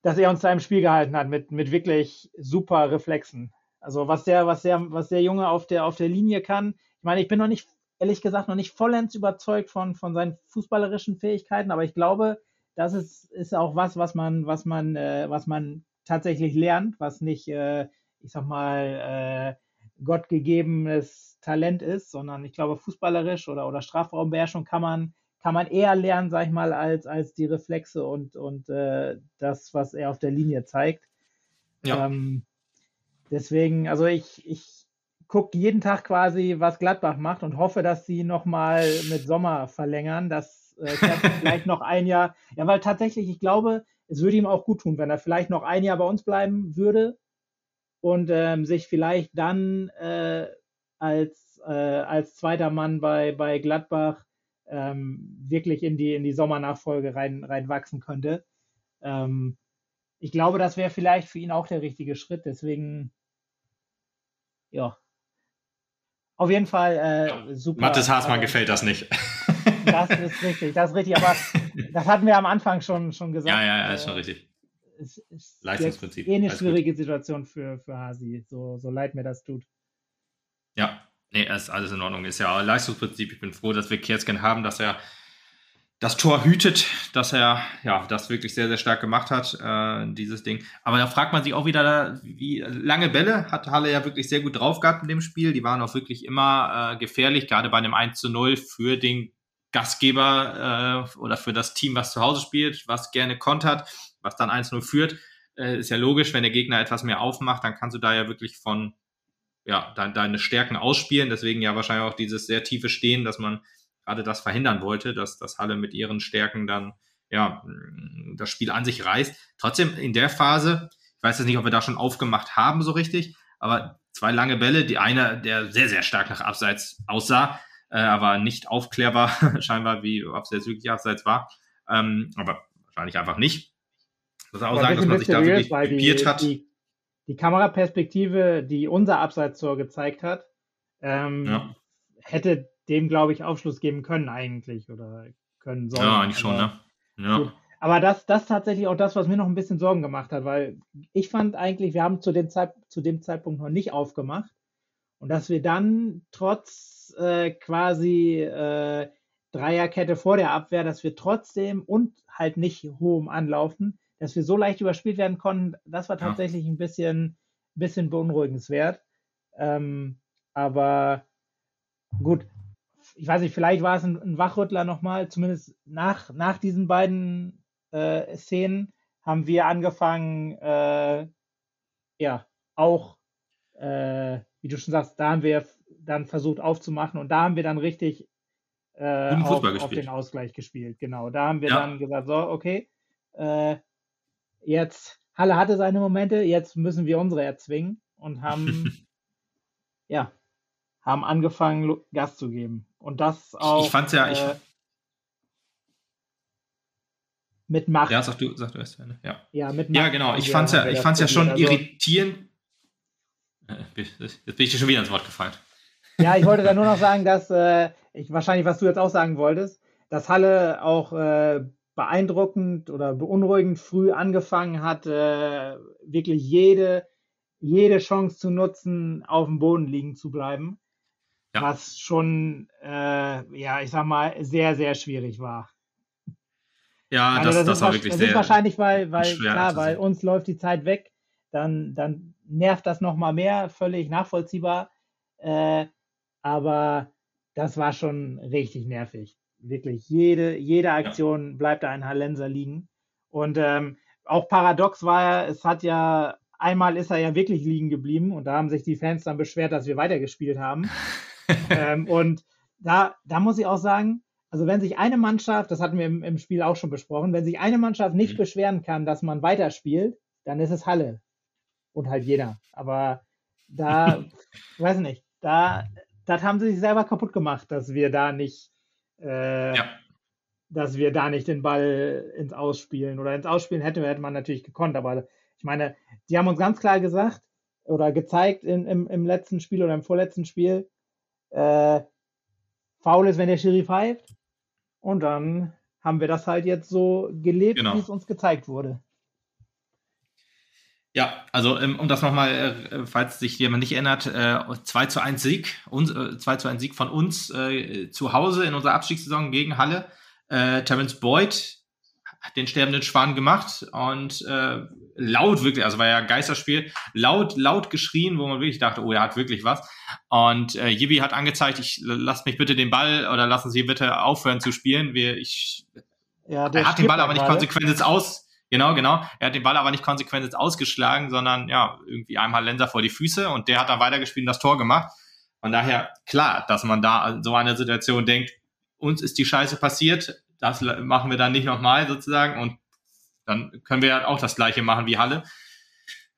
dass er uns da im Spiel gehalten hat mit, mit wirklich super Reflexen. Also was der, was der, was der Junge auf der, auf der Linie kann. Ich meine, ich bin noch nicht, ehrlich gesagt, noch nicht vollends überzeugt von, von seinen fußballerischen Fähigkeiten, aber ich glaube, das ist, ist auch was, was man, was man, äh, was man tatsächlich lernt, was nicht, äh, ich sag mal, äh, gottgegebenes Talent ist, sondern ich glaube, fußballerisch oder, oder Strafraumbeherrschung kann man, kann man eher lernen, sag ich mal, als, als die Reflexe und, und äh, das, was er auf der Linie zeigt. Ja. Ähm, deswegen, also ich, ich gucke jeden Tag quasi, was Gladbach macht und hoffe, dass sie nochmal mit Sommer verlängern, dass äh, vielleicht noch ein Jahr, ja, weil tatsächlich, ich glaube, es würde ihm auch gut tun, wenn er vielleicht noch ein Jahr bei uns bleiben würde und ähm, sich vielleicht dann äh, als, äh, als zweiter Mann bei, bei Gladbach ähm, wirklich in die, in die Sommernachfolge rein, reinwachsen könnte. Ähm, ich glaube, das wäre vielleicht für ihn auch der richtige Schritt. Deswegen, ja. Auf jeden Fall äh, super. Mathis Haasmann also, gefällt das nicht. Das ist richtig, das ist richtig. Aber das hatten wir am Anfang schon, schon gesagt. Ja, ja, ja, ist schon äh, richtig. Es ist Leistungsprinzip. Eh eine Alles schwierige gut. Situation für, für Hasi, so, so leid mir das tut. Ja, nee, ist alles in Ordnung. Ist ja Leistungsprinzip. Ich bin froh, dass wir Kersken haben, dass er das Tor hütet, dass er ja das wirklich sehr, sehr stark gemacht hat, äh, dieses Ding. Aber da fragt man sich auch wieder, wie lange Bälle hat Halle ja wirklich sehr gut drauf gehabt in dem Spiel. Die waren auch wirklich immer äh, gefährlich, gerade bei einem 1 zu 0 für den Gastgeber äh, oder für das Team, was zu Hause spielt, was gerne kontert, was dann 1-0 führt. Äh, ist ja logisch, wenn der Gegner etwas mehr aufmacht, dann kannst du da ja wirklich von ja, de deine Stärken ausspielen. Deswegen ja wahrscheinlich auch dieses sehr tiefe Stehen, dass man gerade das verhindern wollte, dass das Halle mit ihren Stärken dann ja das Spiel an sich reißt. Trotzdem in der Phase, ich weiß jetzt nicht, ob wir da schon aufgemacht haben so richtig, aber zwei lange Bälle, die eine, der sehr, sehr stark nach Abseits aussah, äh, aber nicht aufklärbar scheinbar, wie ob es jetzt wirklich Abseits war. Ähm, aber wahrscheinlich einfach nicht. Muss auch sagen, dass man sich da wirklich probiert hat. Die, die Kameraperspektive, die unser Abseitstor gezeigt hat, ähm, ja. hätte dem, glaube ich, Aufschluss geben können eigentlich oder können sollen. Ja, eigentlich schon, ne? Ja. Aber das, das tatsächlich auch das, was mir noch ein bisschen Sorgen gemacht hat, weil ich fand eigentlich, wir haben zu dem, Zeit, zu dem Zeitpunkt noch nicht aufgemacht und dass wir dann trotz äh, quasi äh, Dreierkette vor der Abwehr, dass wir trotzdem und halt nicht hohem Anlaufen, dass wir so leicht überspielt werden konnten, das war tatsächlich ja. ein bisschen, bisschen beunruhigenswert. Ähm, aber gut, ich weiß nicht, vielleicht war es ein, ein Wachrüttler nochmal, zumindest nach, nach diesen beiden äh, Szenen haben wir angefangen, äh, ja, auch, äh, wie du schon sagst, da haben wir dann versucht aufzumachen und da haben wir dann richtig äh, auf, auf, den Ausgleich gespielt. Genau, da haben wir ja. dann gesagt, so, okay, äh, jetzt, Halle hatte seine Momente, jetzt müssen wir unsere erzwingen und haben, ja, haben angefangen, Gas zu geben. Und das auch. Ich fand's ja, äh, ich, mit Macht. Ja, sag du, sag du erst. Ja, ja mit Macht. Ja, genau. Ich fand's ja, ich fand's ja schon also, irritierend. Jetzt bin ich dir schon wieder ins Wort gefallen. Ja, ich wollte da nur noch sagen, dass äh, ich wahrscheinlich, was du jetzt auch sagen wolltest, dass Halle auch äh, beeindruckend oder beunruhigend früh angefangen hat, äh, wirklich jede, jede Chance zu nutzen, auf dem Boden liegen zu bleiben ja. was schon, äh, ja, ich sag mal, sehr, sehr schwierig war. Ja, also das, das, das war wirklich das sehr. Das ist wahrscheinlich, weil, weil klar, weil uns läuft die Zeit weg, dann, dann nervt das nochmal mehr, völlig nachvollziehbar. Äh, aber das war schon richtig nervig. Wirklich, jede, jede Aktion ja. bleibt da ein Hallenser liegen. Und ähm, auch paradox war ja, es hat ja, einmal ist er ja wirklich liegen geblieben und da haben sich die Fans dann beschwert, dass wir weitergespielt haben. ähm, und da, da muss ich auch sagen, also wenn sich eine Mannschaft, das hatten wir im, im Spiel auch schon besprochen, wenn sich eine Mannschaft nicht mhm. beschweren kann, dass man weiterspielt, dann ist es Halle. Und halt jeder. Aber da, ich weiß nicht, da, das haben sie sich selber kaputt gemacht, dass wir da nicht, äh, ja. dass wir da nicht den Ball ins Ausspielen oder ins Ausspielen hätte, hätte man natürlich gekonnt. Aber ich meine, die haben uns ganz klar gesagt oder gezeigt in, im, im letzten Spiel oder im vorletzten Spiel, äh, faul ist, wenn der Schiri pfeift. Und dann haben wir das halt jetzt so gelebt, genau. wie es uns gezeigt wurde. Ja, also ähm, um das nochmal, äh, falls sich jemand nicht erinnert, äh, 2 zu 1 Sieg, uns, äh, 2 zu 1 Sieg von uns äh, zu Hause in unserer Abstiegssaison gegen Halle. Äh, Terence Boyd hat den sterbenden Schwan gemacht und äh, laut wirklich, also war ja ein Geisterspiel, laut, laut geschrien, wo man wirklich dachte, oh, er hat wirklich was. Und äh, Jibi hat angezeigt, ich lasst mich bitte den Ball oder lassen Sie bitte aufhören zu spielen. Wir, ich, ja, er hat den Ball aber nicht konsequent jetzt aus. Genau, genau. Er hat den Ball aber nicht konsequent jetzt ausgeschlagen, sondern ja, irgendwie einmal Lenser vor die Füße und der hat dann weitergespielt und das Tor gemacht. Von daher klar, dass man da so eine Situation denkt, uns ist die Scheiße passiert, das machen wir dann nicht nochmal sozusagen und dann können wir ja auch das gleiche machen wie Halle.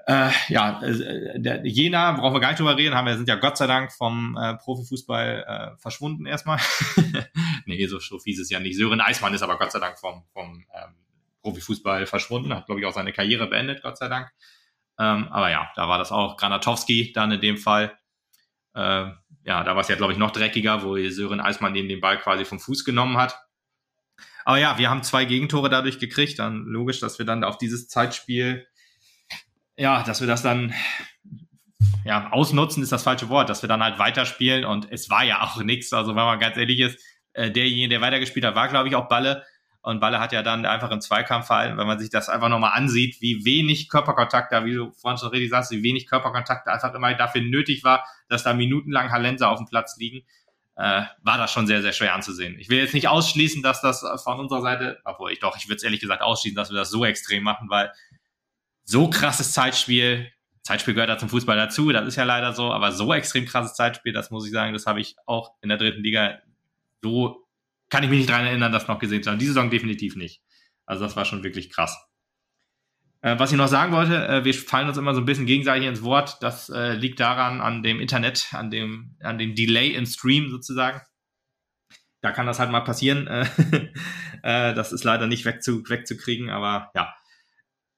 Äh, ja, äh, der Jena, brauchen wir gar nicht drüber reden, haben wir sind ja Gott sei Dank vom äh, Profifußball äh, verschwunden erstmal. nee, so, so fies ist ja nicht. Sören Eismann ist aber Gott sei Dank vom, vom ähm, Profifußball verschwunden, hat, glaube ich, auch seine Karriere beendet, Gott sei Dank. Ähm, aber ja, da war das auch Granatowski dann in dem Fall. Äh, ja, da war es ja, glaube ich, noch dreckiger, wo Sören Eismann den, den Ball quasi vom Fuß genommen hat. Aber ja, wir haben zwei Gegentore dadurch gekriegt. Dann logisch, dass wir dann auf dieses Zeitspiel, ja, dass wir das dann ja, ausnutzen ist das falsche Wort, dass wir dann halt weiterspielen und es war ja auch nichts. Also wenn man ganz ehrlich ist, äh, derjenige, der weitergespielt hat, war, glaube ich, auch Balle. Und Balle hat ja dann einfach im Zweikampf verhalten, wenn man sich das einfach nochmal ansieht, wie wenig Körperkontakt da, wie du vorhin schon richtig sagst, wie wenig Körperkontakt einfach immer dafür nötig war, dass da minutenlang Hallenser auf dem Platz liegen, äh, war das schon sehr, sehr schwer anzusehen. Ich will jetzt nicht ausschließen, dass das von unserer Seite, obwohl ich doch, ich würde es ehrlich gesagt ausschließen, dass wir das so extrem machen, weil so krasses Zeitspiel, Zeitspiel gehört ja zum Fußball dazu, das ist ja leider so, aber so extrem krasses Zeitspiel, das muss ich sagen, das habe ich auch in der dritten Liga so kann ich mich nicht daran erinnern, das noch gesehen zu haben. Diese Saison definitiv nicht. Also das war schon wirklich krass. Äh, was ich noch sagen wollte, äh, wir fallen uns immer so ein bisschen gegenseitig ins Wort. Das äh, liegt daran, an dem Internet, an dem, an dem Delay im Stream sozusagen. Da kann das halt mal passieren. Äh, das ist leider nicht wegzu, wegzukriegen, aber ja.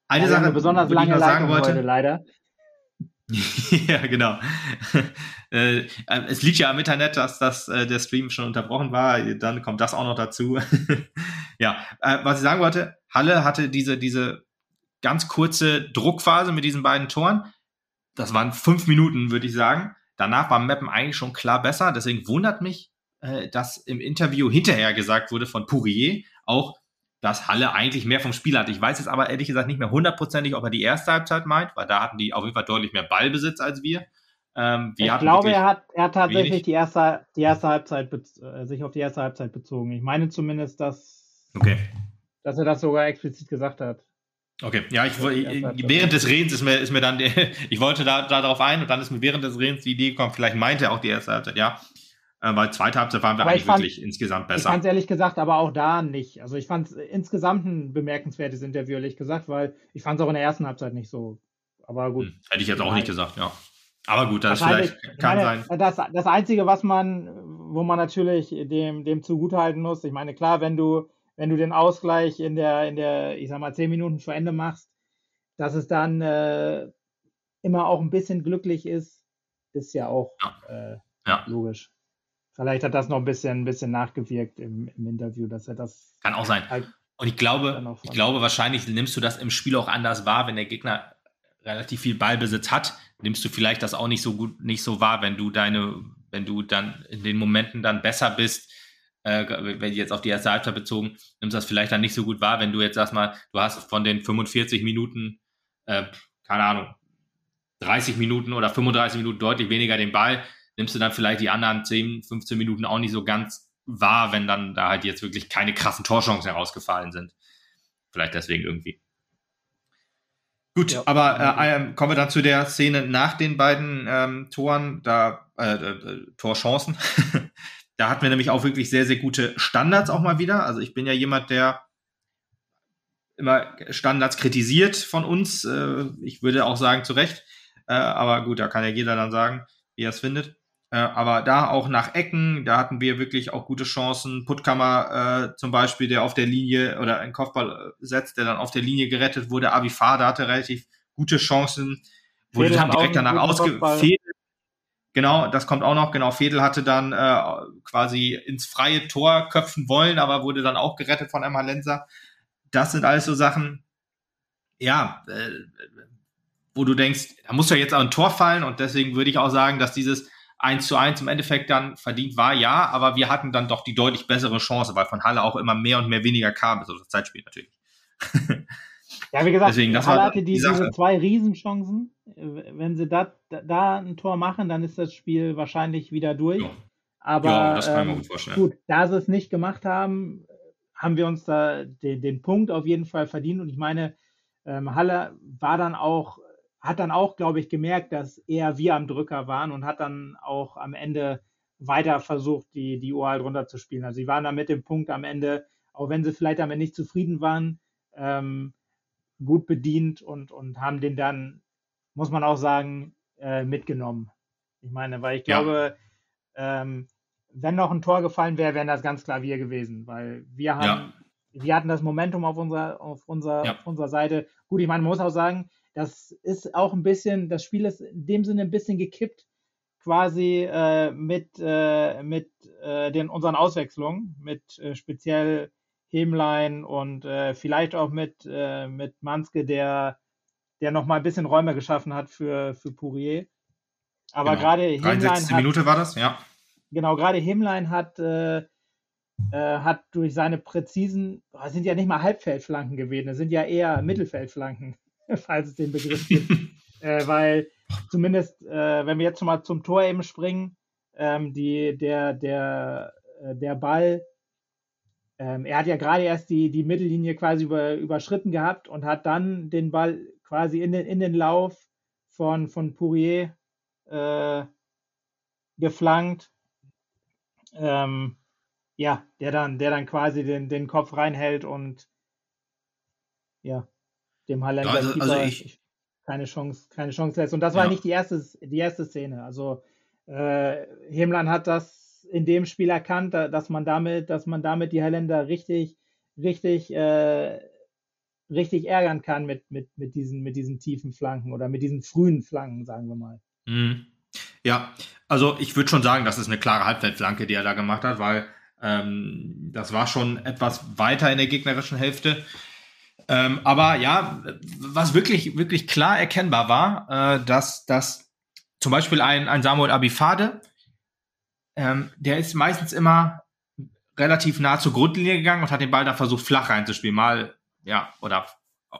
Eine ja, Sache, eine besonders lange ich noch sagen wollte, heute, leider. ja, genau. Äh, äh, es liegt ja am Internet, dass das, äh, der Stream schon unterbrochen war. Dann kommt das auch noch dazu. ja, was ich sagen wollte, Halle hatte diese, diese ganz kurze Druckphase mit diesen beiden Toren. Das waren fünf Minuten, würde ich sagen. Danach war Mappen eigentlich schon klar besser. Deswegen wundert mich, dass im Interview hinterher gesagt wurde von Pourier auch, dass Halle eigentlich mehr vom Spiel hat. Ich weiß jetzt aber ehrlich gesagt nicht mehr hundertprozentig, ob er die erste Halbzeit meint, weil da hatten die auf jeden Fall deutlich mehr Ballbesitz als wir. Ähm, wir ich glaube, er hat, er hat tatsächlich die erste, die erste Halbzeit äh, sich auf die erste Halbzeit bezogen. Ich meine zumindest, dass, okay. dass er das sogar explizit gesagt hat. Okay, ja, ich, während des Redens ist mir, ist mir dann, ich wollte da, da darauf ein und dann ist mir während des Redens die Idee gekommen, vielleicht meinte er auch die erste Halbzeit, ja. Äh, weil zweite Halbzeit waren wir aber eigentlich fand, wirklich insgesamt besser. Ich fand es ehrlich gesagt aber auch da nicht. Also ich fand es insgesamt ein bemerkenswertes Interview, ehrlich gesagt, weil ich fand es auch in der ersten Halbzeit nicht so. Aber gut. Hm, hätte ich jetzt auch nicht gesagt, ja. Aber gut, das vielleicht kann meine, sein. Das, das Einzige, was man, wo man natürlich dem, dem zugutehalten muss, ich meine, klar, wenn du, wenn du den Ausgleich in der, in der, ich sag mal, zehn Minuten vor Ende machst, dass es dann äh, immer auch ein bisschen glücklich ist, ist ja auch ja. Äh, ja. logisch. Vielleicht hat das noch ein bisschen, ein bisschen nachgewirkt im, im Interview, dass er das. Kann auch sein. Halt und ich glaube, ich glaube, wahrscheinlich nimmst du das im Spiel auch anders wahr, wenn der Gegner relativ viel Ballbesitz hat, nimmst du vielleicht das auch nicht so gut, nicht so wahr, wenn du deine, wenn du dann in den Momenten dann besser bist, äh, wenn jetzt auf die erste Halbzeit bezogen, nimmst du das vielleicht dann nicht so gut wahr, wenn du jetzt erstmal, du hast von den 45 Minuten, äh, keine Ahnung, 30 Minuten oder 35 Minuten deutlich weniger den Ball, nimmst du dann vielleicht die anderen 10, 15 Minuten auch nicht so ganz wahr, wenn dann da halt jetzt wirklich keine krassen Torchancen herausgefallen sind. Vielleicht deswegen irgendwie. Gut, ja. aber äh, äh, kommen wir dann zu der Szene nach den beiden ähm, Toren, da äh, äh, Torchancen. da hatten wir nämlich auch wirklich sehr, sehr gute Standards auch mal wieder. Also ich bin ja jemand, der immer Standards kritisiert von uns. Äh, ich würde auch sagen, zu Recht. Äh, aber gut, da kann ja jeder dann sagen, wie er es findet. Äh, aber da auch nach Ecken, da hatten wir wirklich auch gute Chancen. Puttkammer äh, zum Beispiel, der auf der Linie oder ein Kopfball äh, setzt, der dann auf der Linie gerettet wurde. Avifada hatte relativ gute Chancen, wurde Fedel dann direkt danach ausgefehlt. Genau, das kommt auch noch. Genau, Fedel hatte dann äh, quasi ins freie Tor köpfen wollen, aber wurde dann auch gerettet von Emma Lenser. Das sind alles so Sachen, ja, äh, wo du denkst, da muss ja jetzt auch ein Tor fallen und deswegen würde ich auch sagen, dass dieses 1 zu 1 im Endeffekt dann verdient war, ja, aber wir hatten dann doch die deutlich bessere Chance, weil von Halle auch immer mehr und mehr weniger kam, also das Zeitspiel natürlich. ja, wie gesagt, Deswegen, Halle hatte die, die diese zwei Riesenchancen. Wenn sie da, da ein Tor machen, dann ist das Spiel wahrscheinlich wieder durch. Ja. Aber ja, das kann ähm, gut vorstellen. Gut, da sie es nicht gemacht haben, haben wir uns da den, den Punkt auf jeden Fall verdient. Und ich meine, ähm, Halle war dann auch hat dann auch, glaube ich, gemerkt, dass eher wir am Drücker waren und hat dann auch am Ende weiter versucht, die, die Uhr halt runterzuspielen. Also sie waren da mit dem Punkt am Ende, auch wenn sie vielleicht damit nicht zufrieden waren, ähm, gut bedient und, und haben den dann, muss man auch sagen, äh, mitgenommen. Ich meine, weil ich glaube, ja. ähm, wenn noch ein Tor gefallen wäre, wären das ganz klar wir gewesen, weil wir haben, ja. wir hatten das Momentum auf unserer, auf unserer, ja. auf unserer Seite. Gut, ich meine, man muss auch sagen, das ist auch ein bisschen, das Spiel ist in dem Sinne ein bisschen gekippt, quasi äh, mit, äh, mit äh, den, unseren Auswechslungen, mit äh, speziell Hemlein und äh, vielleicht auch mit, äh, mit Manske, der, der nochmal ein bisschen Räume geschaffen hat für, für Pourier. Aber genau. gerade Hemlein. Hat, Minute war das, ja. Genau, gerade Hemlein hat, hat durch seine präzisen, sind ja nicht mal Halbfeldflanken gewesen, das sind ja eher Mittelfeldflanken, falls es den Begriff gibt. äh, weil zumindest, äh, wenn wir jetzt mal zum Tor eben springen, ähm, die, der, der, äh, der Ball, ähm, er hat ja gerade erst die, die Mittellinie quasi über, überschritten gehabt und hat dann den Ball quasi in den, in den Lauf von, von Pourier äh, geflankt. Ähm, ja, der dann, der dann quasi den, den Kopf reinhält und ja, dem Holländer also, also ich, keine Chance, keine Chance lässt. Und das war ja. nicht die erste, die erste Szene. Also äh, Hemlan hat das in dem Spiel erkannt, dass man damit, dass man damit die Holländer richtig, richtig, äh, richtig ärgern kann mit, mit, mit, diesen, mit diesen tiefen Flanken oder mit diesen frühen Flanken, sagen wir mal. Mhm. Ja, also ich würde schon sagen, das ist eine klare Halbfeldflanke, die er da gemacht hat, weil ähm, das war schon etwas weiter in der gegnerischen Hälfte. Ähm, aber ja, was wirklich, wirklich klar erkennbar war, äh, dass, dass zum Beispiel ein, ein Samuel Abifade, ähm, der ist meistens immer relativ nah zur Grundlinie gegangen und hat den Ball da versucht, flach reinzuspielen. Mal, ja, oder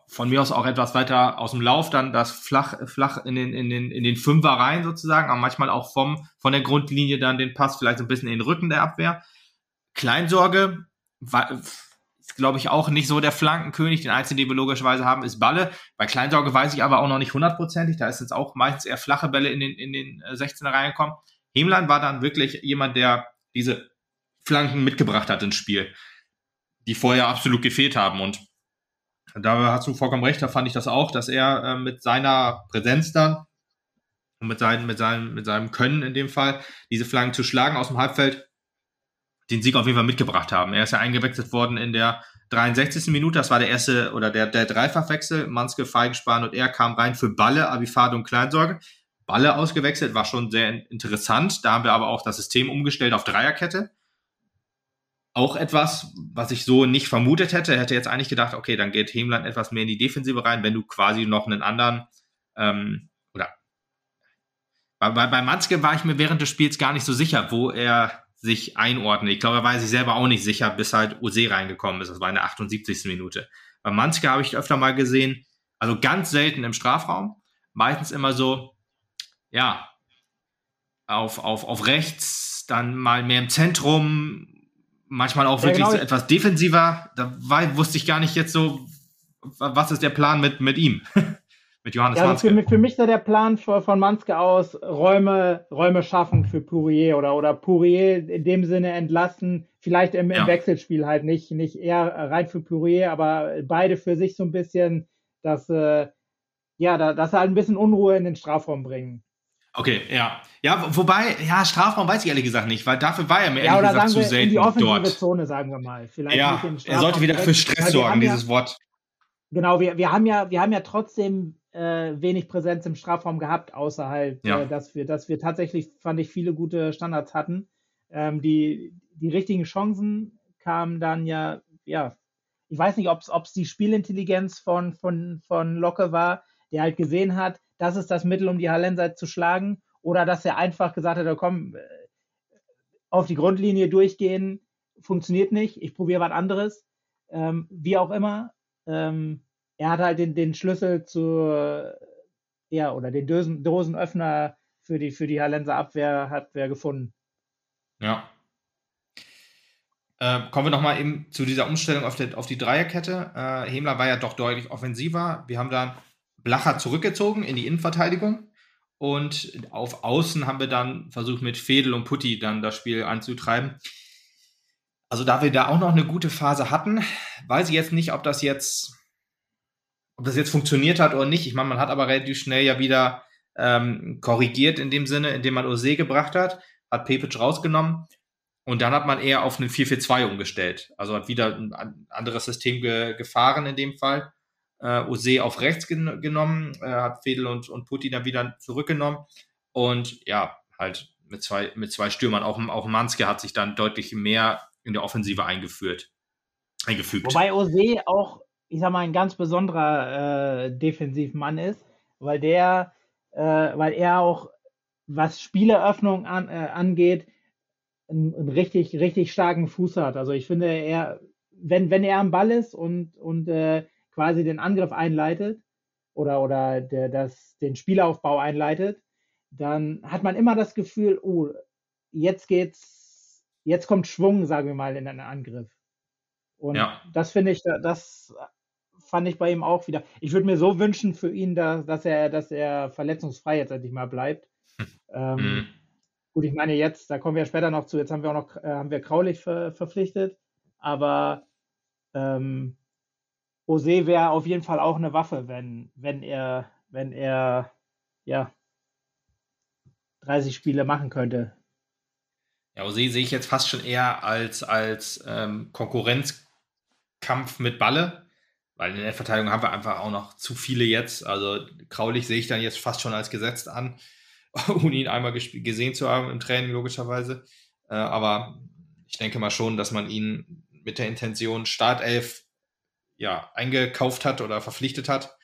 von mir aus auch etwas weiter aus dem Lauf, dann das flach, flach in den, in den, in den Fünfer rein sozusagen, aber manchmal auch vom, von der Grundlinie dann den Pass vielleicht so ein bisschen in den Rücken der Abwehr. Kleinsorge ist, glaube ich, auch nicht so der Flankenkönig. Den einzigen, den wir logischerweise haben, ist Balle. Bei Kleinsorge weiß ich aber auch noch nicht hundertprozentig. Da ist jetzt auch meistens eher flache Bälle in den, in den 16er äh, reingekommen. Hemlein war dann wirklich jemand, der diese Flanken mitgebracht hat ins Spiel, die vorher absolut gefehlt haben. Und da hast du vollkommen recht, da fand ich das auch, dass er äh, mit seiner Präsenz dann und mit, seinen, mit, seinem, mit seinem Können in dem Fall, diese Flanken zu schlagen aus dem Halbfeld, den Sieg auf jeden Fall mitgebracht haben. Er ist ja eingewechselt worden in der 63. Minute. Das war der erste oder der, der Dreifachwechsel. Manske, Feigenspahn und er kam rein für Balle, Abifade und Kleinsorge. Balle ausgewechselt, war schon sehr interessant. Da haben wir aber auch das System umgestellt auf Dreierkette. Auch etwas, was ich so nicht vermutet hätte. Er hätte jetzt eigentlich gedacht, okay, dann geht Hemland etwas mehr in die Defensive rein, wenn du quasi noch einen anderen ähm, oder bei, bei, bei Manske war ich mir während des Spiels gar nicht so sicher, wo er sich einordnen. Ich glaube, er war sich selber auch nicht sicher, bis halt Ose reingekommen ist. Das war in der 78. Minute. Bei Manske habe ich öfter mal gesehen, also ganz selten im Strafraum, meistens immer so, ja, auf, auf, auf rechts, dann mal mehr im Zentrum, manchmal auch wirklich ja, genau. so etwas defensiver. Da war, wusste ich gar nicht jetzt so, was ist der Plan mit, mit ihm? mit Johannes ja, also für, für, mich sah der Plan von, von Manske aus, Räume, Räume schaffen für Pourier oder, oder Pourier in dem Sinne entlassen, vielleicht im, im ja. Wechselspiel halt nicht, nicht eher rein für Pourier, aber beide für sich so ein bisschen, dass, äh, ja, da, dass halt ein bisschen Unruhe in den Strafraum bringen. Okay, ja. Ja, wobei, ja, Strafraum weiß ich ehrlich gesagt nicht, weil dafür war er mir ja, ehrlich gesagt zu selten in die offensive dort. Zone, sagen wir mal. Vielleicht ja, er sollte wieder für Stress sorgen, dieses Wort. Genau, wir, wir haben ja, wir haben ja trotzdem äh, wenig Präsenz im Strafraum gehabt, außer halt, ja. äh, dass wir, dass wir tatsächlich, fand ich, viele gute Standards hatten. Ähm, die, die richtigen Chancen kamen dann ja, ja, ich weiß nicht, ob es die Spielintelligenz von, von, von Locke war, der halt gesehen hat, das ist das Mittel, um die Hallenser zu schlagen, oder dass er einfach gesagt hat, komm, äh, auf die Grundlinie durchgehen, funktioniert nicht, ich probiere was anderes. Ähm, wie auch immer. Ähm, er hat halt den, den Schlüssel zu, ja, oder den Dosen, Dosenöffner für die, für die Hallenser Abwehr hat wer gefunden. Ja. Äh, kommen wir nochmal eben zu dieser Umstellung auf, der, auf die Dreierkette. Äh, Hemler war ja doch deutlich offensiver. Wir haben dann Blacher zurückgezogen in die Innenverteidigung. Und auf Außen haben wir dann versucht, mit Fedel und Putti dann das Spiel anzutreiben. Also da wir da auch noch eine gute Phase hatten, weiß ich jetzt nicht, ob das jetzt ob das jetzt funktioniert hat oder nicht. Ich meine, man hat aber relativ schnell ja wieder ähm, korrigiert in dem Sinne, indem man Ose gebracht hat, hat Pepic rausgenommen. Und dann hat man eher auf einen 4-4-2 umgestellt. Also hat wieder ein anderes System ge gefahren in dem Fall. Äh, Ose auf rechts gen genommen, äh, hat Fedel und, und Putti dann wieder zurückgenommen. Und ja, halt mit zwei, mit zwei Stürmern. Auch, auch Manske hat sich dann deutlich mehr in der Offensive eingeführt, eingefügt. Wobei Ose auch, ich sag mal, ein ganz besonderer äh, Defensivmann ist, weil der, äh, weil er auch, was Spieleröffnung an, äh, angeht, einen, einen, richtig, richtig starken Fuß hat. Also ich finde, er, wenn, wenn er am Ball ist und, und äh, quasi den Angriff einleitet oder, oder der, das, den Spielaufbau einleitet, dann hat man immer das Gefühl, oh, jetzt geht's, jetzt kommt Schwung, sagen wir mal, in einen Angriff. Und ja. das finde ich, das fand ich bei ihm auch wieder. Ich würde mir so wünschen für ihn, dass, dass er, dass er verletzungsfrei jetzt endlich mal bleibt. Hm. Ähm, mhm. Gut, ich meine jetzt, da kommen wir später noch zu, jetzt haben wir auch noch, äh, haben wir Kraulich ver, verpflichtet, aber ähm, Ose wäre auf jeden Fall auch eine Waffe, wenn, wenn er, wenn er, ja, 30 Spiele machen könnte. Ja, Ose sehe ich jetzt fast schon eher als, als ähm, Konkurrenzkampf mit Balle, weil in der Verteidigung haben wir einfach auch noch zu viele jetzt. Also Kraulich sehe ich dann jetzt fast schon als gesetzt an. ohne ihn einmal gesehen zu haben im Training, logischerweise. Äh, aber ich denke mal schon, dass man ihn mit der Intention Startelf ja, eingekauft hat oder verpflichtet hat.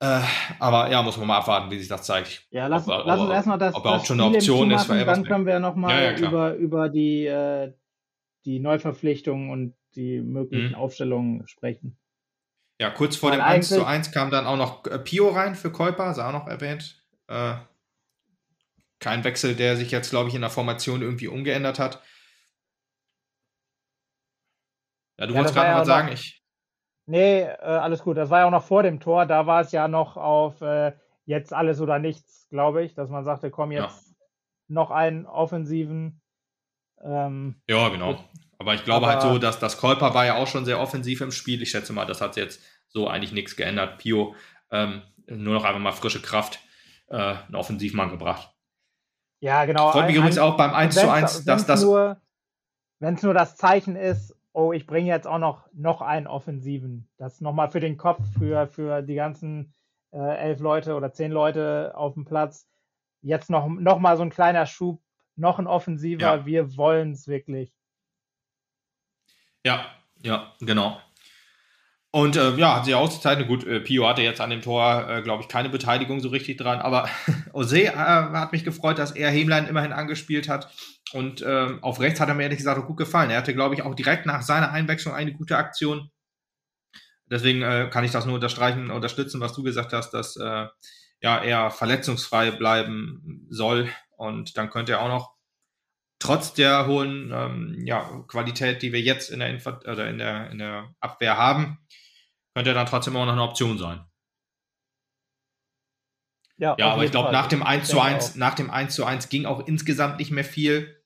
Äh, aber ja, muss man mal abwarten, wie sich das zeigt. Ja, lass, ob, lass uns erstmal das, ob das schon eine Option ist. Machen, dann können wir nochmal ja, ja, über, über die, äh, die Neuverpflichtung und die möglichen mhm. Aufstellungen sprechen. Ja, kurz vor Weil dem 1 zu 1 kam dann auch noch äh, Pio rein für Käuper, ist auch noch erwähnt. Äh, kein Wechsel, der sich jetzt, glaube ich, in der Formation irgendwie umgeändert hat. Ja, du ja, wolltest gerade ja was sagen. ich... Nee, äh, alles gut. Das war ja auch noch vor dem Tor. Da war es ja noch auf äh, jetzt alles oder nichts, glaube ich, dass man sagte, komm, jetzt ja. noch einen offensiven. Ähm, ja, genau. Aber ich glaube halt aber, halt so, dass das Kolper war ja auch schon sehr offensiv im Spiel. Ich schätze mal, das hat jetzt so eigentlich nichts geändert. Pio, ähm, nur noch einfach mal frische Kraft äh, einen Offensivmann gebracht. Ja, genau. Freut mich übrigens auch beim 1 zu 1, dass das. Wenn es nur das Zeichen ist, oh, ich bringe jetzt auch noch, noch einen Offensiven. Das nochmal für den Kopf, für, für die ganzen äh, elf Leute oder zehn Leute auf dem Platz. Jetzt noch, noch mal so ein kleiner Schub, noch ein Offensiver. Ja. Wir wollen es wirklich. Ja, ja, genau. Und äh, ja, hat sich ausgezeichnet. Gut, äh, Pio hatte jetzt an dem Tor, äh, glaube ich, keine Beteiligung so richtig dran. Aber Ose äh, hat mich gefreut, dass er Hemlein immerhin angespielt hat. Und ähm, auf rechts hat er mir ehrlich gesagt auch gut gefallen. Er hatte, glaube ich, auch direkt nach seiner Einwechslung eine gute Aktion. Deswegen äh, kann ich das nur unterstreichen, unterstützen, was du gesagt hast, dass äh, ja, er verletzungsfrei bleiben soll. Und dann könnte er auch noch trotz der hohen ähm, ja, Qualität, die wir jetzt in der, Inf oder in der, in der Abwehr haben, könnte dann trotzdem auch noch eine Option sein. Ja, ja aber ich glaube, nach dem 1 zu 1, nach dem 1 zu 1 ging auch insgesamt nicht mehr viel.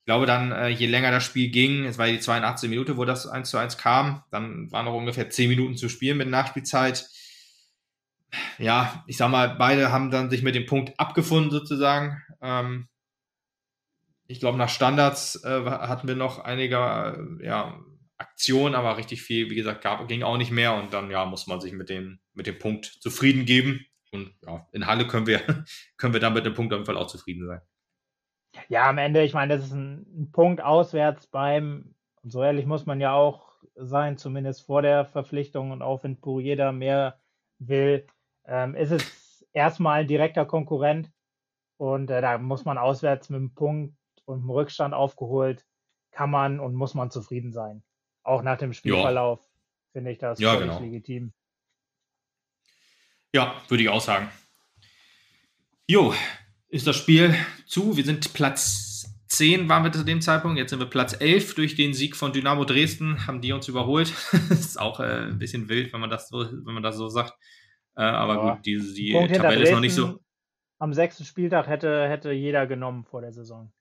Ich glaube dann, äh, je länger das Spiel ging, es war die 82 Minute, wo das 1 zu 1 kam, dann waren noch ungefähr 10 Minuten zu spielen mit Nachspielzeit. Ja, ich sag mal, beide haben dann sich mit dem Punkt abgefunden sozusagen. Ähm, ich glaube, nach Standards äh, hatten wir noch einige äh, ja, Aktion, aber richtig viel, wie gesagt, gab, ging auch nicht mehr und dann ja, muss man sich mit dem, mit dem Punkt zufrieden geben. Und ja, in Halle können wir, können wir dann mit dem Punkt auf jeden Fall auch zufrieden sein. Ja, am Ende, ich meine, das ist ein, ein Punkt auswärts beim, und so ehrlich muss man ja auch sein, zumindest vor der Verpflichtung und auch wenn jeder mehr will, ähm, ist es erstmal ein direkter Konkurrent und äh, da muss man auswärts mit einem Punkt und einem Rückstand aufgeholt, kann man und muss man zufrieden sein. Auch nach dem Spielverlauf finde ich das ja, völlig genau. legitim. Ja, würde ich auch sagen. Jo, ist das Spiel zu. Wir sind Platz 10 waren wir zu dem Zeitpunkt. Jetzt sind wir Platz 11 durch den Sieg von Dynamo Dresden. Haben die uns überholt. das ist auch äh, ein bisschen wild, wenn man das so, wenn man das so sagt. Äh, aber ja. gut, die, die Tabelle ist noch nicht so. Am sechsten Spieltag hätte, hätte jeder genommen vor der Saison.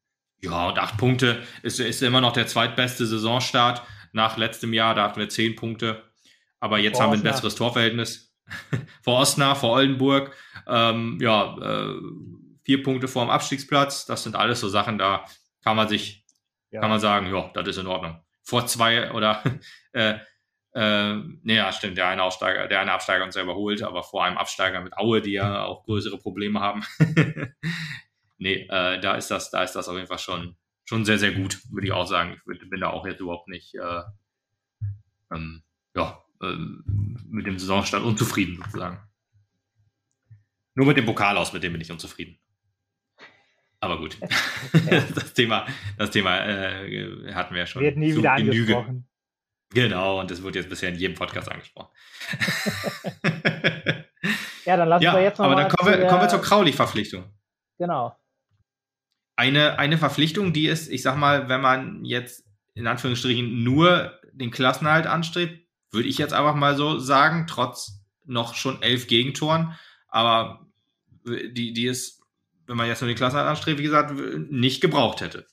Ja, und acht Punkte ist, ist immer noch der zweitbeste Saisonstart nach letztem Jahr, da hatten wir zehn Punkte. Aber jetzt vor haben wir ein besseres Torverhältnis. vor Osnabrück, vor Oldenburg. Ähm, ja, äh, vier Punkte vor dem Abstiegsplatz. Das sind alles so Sachen, da kann man sich, ja. kann man sagen, ja, das ist in Ordnung. Vor zwei oder äh, äh, naja, stimmt, der eine Aufsteiger, der eine Absteiger uns selber holt, aber vor einem Absteiger mit Aue, die ja auch größere Probleme haben. nee, äh, da ist das, da ist das auf jeden Fall schon, schon sehr, sehr gut, würde ich auch sagen. Ich bin da auch jetzt überhaupt nicht, äh, ähm, ja, äh, mit dem Saisonstand unzufrieden sozusagen. Nur mit dem Pokal aus, mit dem bin ich unzufrieden. Aber gut, das Thema, das Thema äh, hatten wir ja schon. Wird nie wieder Genüge. angesprochen. Genau, und das wird jetzt bisher in jedem Podcast angesprochen. ja, dann lassen ja, wir jetzt noch Aber dann kommen wir, kommen wir zur Kraulich-Verpflichtung. Genau. Eine, eine Verpflichtung, die ist, ich sag mal, wenn man jetzt in Anführungsstrichen nur den Klassenhalt anstrebt, würde ich jetzt einfach mal so sagen, trotz noch schon elf Gegentoren, aber die, die es, wenn man jetzt nur den Klassenhalt anstrebt, wie gesagt, nicht gebraucht hätte.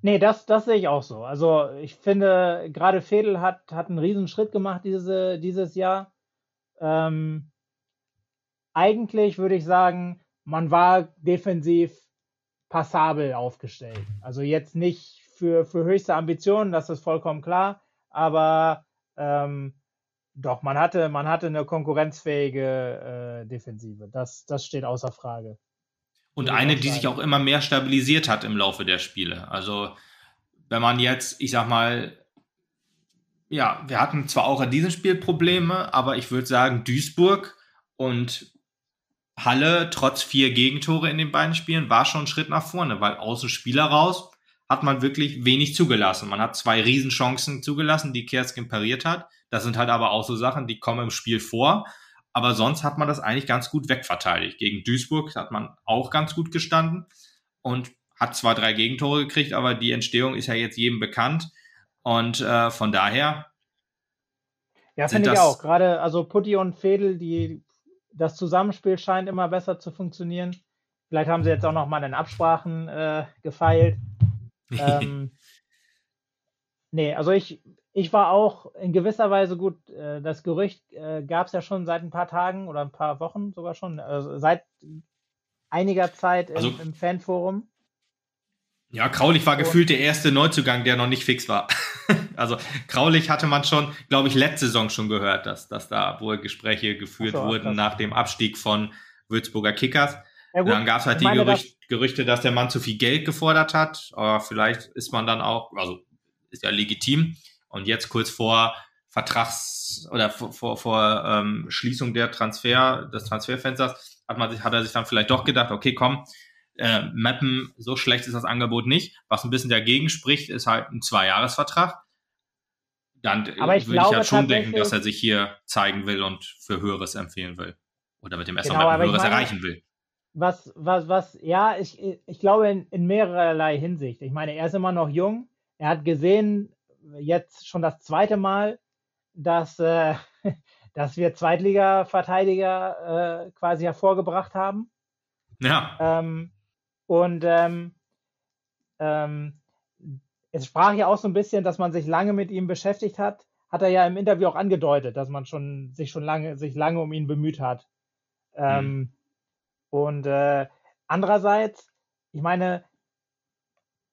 Nee, das, das sehe ich auch so. Also ich finde, gerade Fedel hat, hat einen riesen Schritt gemacht diese, dieses Jahr. Ähm, eigentlich würde ich sagen, man war defensiv passabel aufgestellt. Also jetzt nicht für, für höchste Ambitionen, das ist vollkommen klar, aber ähm, doch, man hatte, man hatte eine konkurrenzfähige äh, Defensive. Das, das steht außer Frage. Und eine, die sich auch immer mehr stabilisiert hat im Laufe der Spiele. Also, wenn man jetzt, ich sag mal, ja, wir hatten zwar auch in diesem Spiel Probleme, aber ich würde sagen, Duisburg und Halle, trotz vier Gegentore in den beiden Spielen, war schon ein Schritt nach vorne, weil außen Spieler raus hat man wirklich wenig zugelassen. Man hat zwei Riesenchancen zugelassen, die Kerskin pariert hat. Das sind halt aber auch so Sachen, die kommen im Spiel vor. Aber sonst hat man das eigentlich ganz gut wegverteidigt. Gegen Duisburg hat man auch ganz gut gestanden und hat zwar drei Gegentore gekriegt, aber die Entstehung ist ja jetzt jedem bekannt. Und äh, von daher. Ja, finde ich auch. Gerade, also Putti und Fedel, die, das Zusammenspiel scheint immer besser zu funktionieren. Vielleicht haben sie jetzt auch noch mal in Absprachen äh, gefeilt. ähm, nee, also ich, ich war auch in gewisser Weise gut. Äh, das Gerücht äh, gab es ja schon seit ein paar Tagen oder ein paar Wochen sogar schon, also seit einiger Zeit im, also, im Fanforum. Ja, Kraulich war gefühlt der erste Neuzugang, der noch nicht fix war. also Kraulich hatte man schon, glaube ich, letzte Saison schon gehört, dass, dass da wohl Gespräche geführt so, wurden nach dem Abstieg von Würzburger Kickers. Ja, dann gab es halt die meine, Gerücht, das Gerüchte, dass der Mann zu viel Geld gefordert hat. Aber vielleicht ist man dann auch, also ist ja legitim, und jetzt kurz vor Vertrags- oder vor, vor, vor ähm, Schließung der Transfer, des Transferfensters hat man sich, hat er sich dann vielleicht doch gedacht, okay, komm, äh, Mappen, so schlecht ist das Angebot nicht. Was ein bisschen dagegen spricht, ist halt ein Zweijahresvertrag. Dann äh, würde ich ja schon denken, dass er sich hier zeigen will und für Höheres empfehlen will. Oder mit dem ersten genau, Höheres meine, erreichen will. Was, was, was, ja, ich, ich glaube in, in mehrerlei Hinsicht. Ich meine, er ist immer noch jung. Er hat gesehen, jetzt schon das zweite Mal, dass, äh, dass wir Zweitliga-Verteidiger äh, quasi hervorgebracht haben. Ja. Ähm, und ähm, ähm, es sprach ja auch so ein bisschen, dass man sich lange mit ihm beschäftigt hat. Hat er ja im Interview auch angedeutet, dass man schon sich schon lange sich lange um ihn bemüht hat. Ähm, mhm. Und äh, andererseits, ich meine,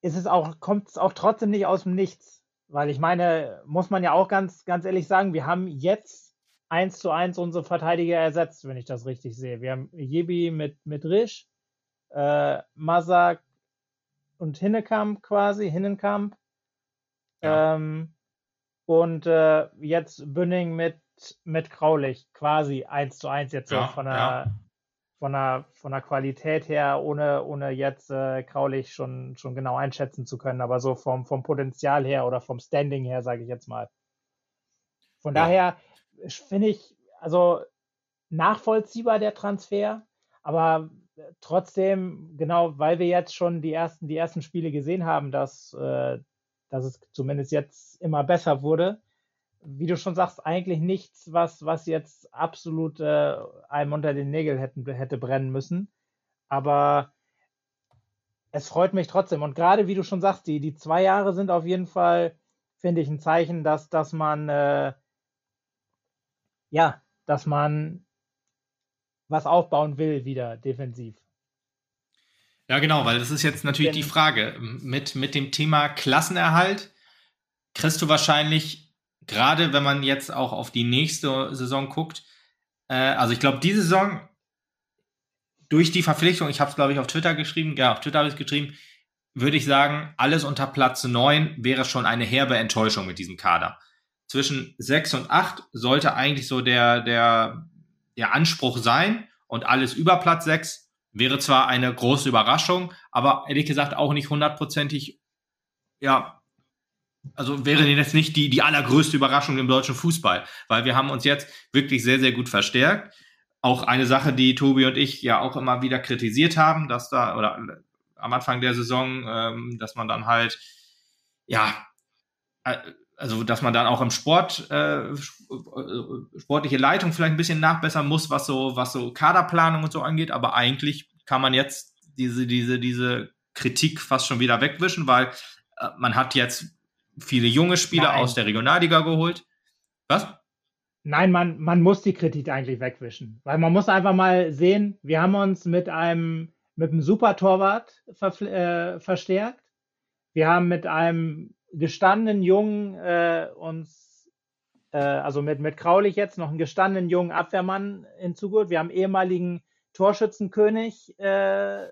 ist es auch kommt es auch trotzdem nicht aus dem Nichts. Weil ich meine, muss man ja auch ganz, ganz ehrlich sagen, wir haben jetzt eins zu eins unsere Verteidiger ersetzt, wenn ich das richtig sehe. Wir haben Jebi mit, mit Risch, äh, Masak und Hinnekamp quasi, Hinnenkamp. Ja. Ähm, und äh, jetzt Bünning mit, mit Graulich, quasi eins zu eins jetzt ja, so von der, ja von der, von der Qualität her, ohne, ohne jetzt äh, Kraulich schon, schon genau einschätzen zu können, aber so vom, vom Potenzial her oder vom Standing her, sage ich jetzt mal. Von daher finde ich, also nachvollziehbar der Transfer, aber trotzdem, genau, weil wir jetzt schon die ersten, die ersten Spiele gesehen haben, dass, äh, dass es zumindest jetzt immer besser wurde, wie du schon sagst, eigentlich nichts, was, was jetzt absolut äh, einem unter den Nägeln hätten, hätte brennen müssen. Aber es freut mich trotzdem. Und gerade wie du schon sagst, die, die zwei Jahre sind auf jeden Fall, finde ich, ein Zeichen, dass, dass man, äh, ja, dass man was aufbauen will wieder defensiv. Ja, genau, weil das ist jetzt natürlich Denn, die Frage. Mit, mit dem Thema Klassenerhalt kriegst du wahrscheinlich, gerade wenn man jetzt auch auf die nächste Saison guckt, äh, also ich glaube, diese Saison durch die Verpflichtung, ich habe es glaube ich auf Twitter geschrieben, ja, auf Twitter habe ich es geschrieben, würde ich sagen, alles unter Platz 9 wäre schon eine herbe Enttäuschung mit diesem Kader. Zwischen 6 und 8 sollte eigentlich so der, der, der Anspruch sein und alles über Platz 6 wäre zwar eine große Überraschung, aber ehrlich gesagt auch nicht hundertprozentig, ja, also wäre jetzt nicht die, die allergrößte Überraschung im deutschen Fußball, weil wir haben uns jetzt wirklich sehr, sehr gut verstärkt. Auch eine Sache, die Tobi und ich ja auch immer wieder kritisiert haben, dass da, oder am Anfang der Saison, ähm, dass man dann halt, ja, äh, also dass man dann auch im Sport äh, sportliche Leitung vielleicht ein bisschen nachbessern muss, was so was so Kaderplanung und so angeht, aber eigentlich kann man jetzt diese diese diese Kritik fast schon wieder wegwischen, weil äh, man hat jetzt viele junge Spieler Nein. aus der Regionalliga geholt. Was? Nein, man, man muss die Kritik eigentlich wegwischen. Weil man muss einfach mal sehen, wir haben uns mit einem, mit einem Super-Torwart ver, äh, verstärkt. Wir haben mit einem gestandenen Jungen äh, uns, äh, also mit, mit Kraulich jetzt noch einen gestandenen jungen Abwehrmann hinzugeholt. Wir haben ehemaligen Torschützenkönig äh,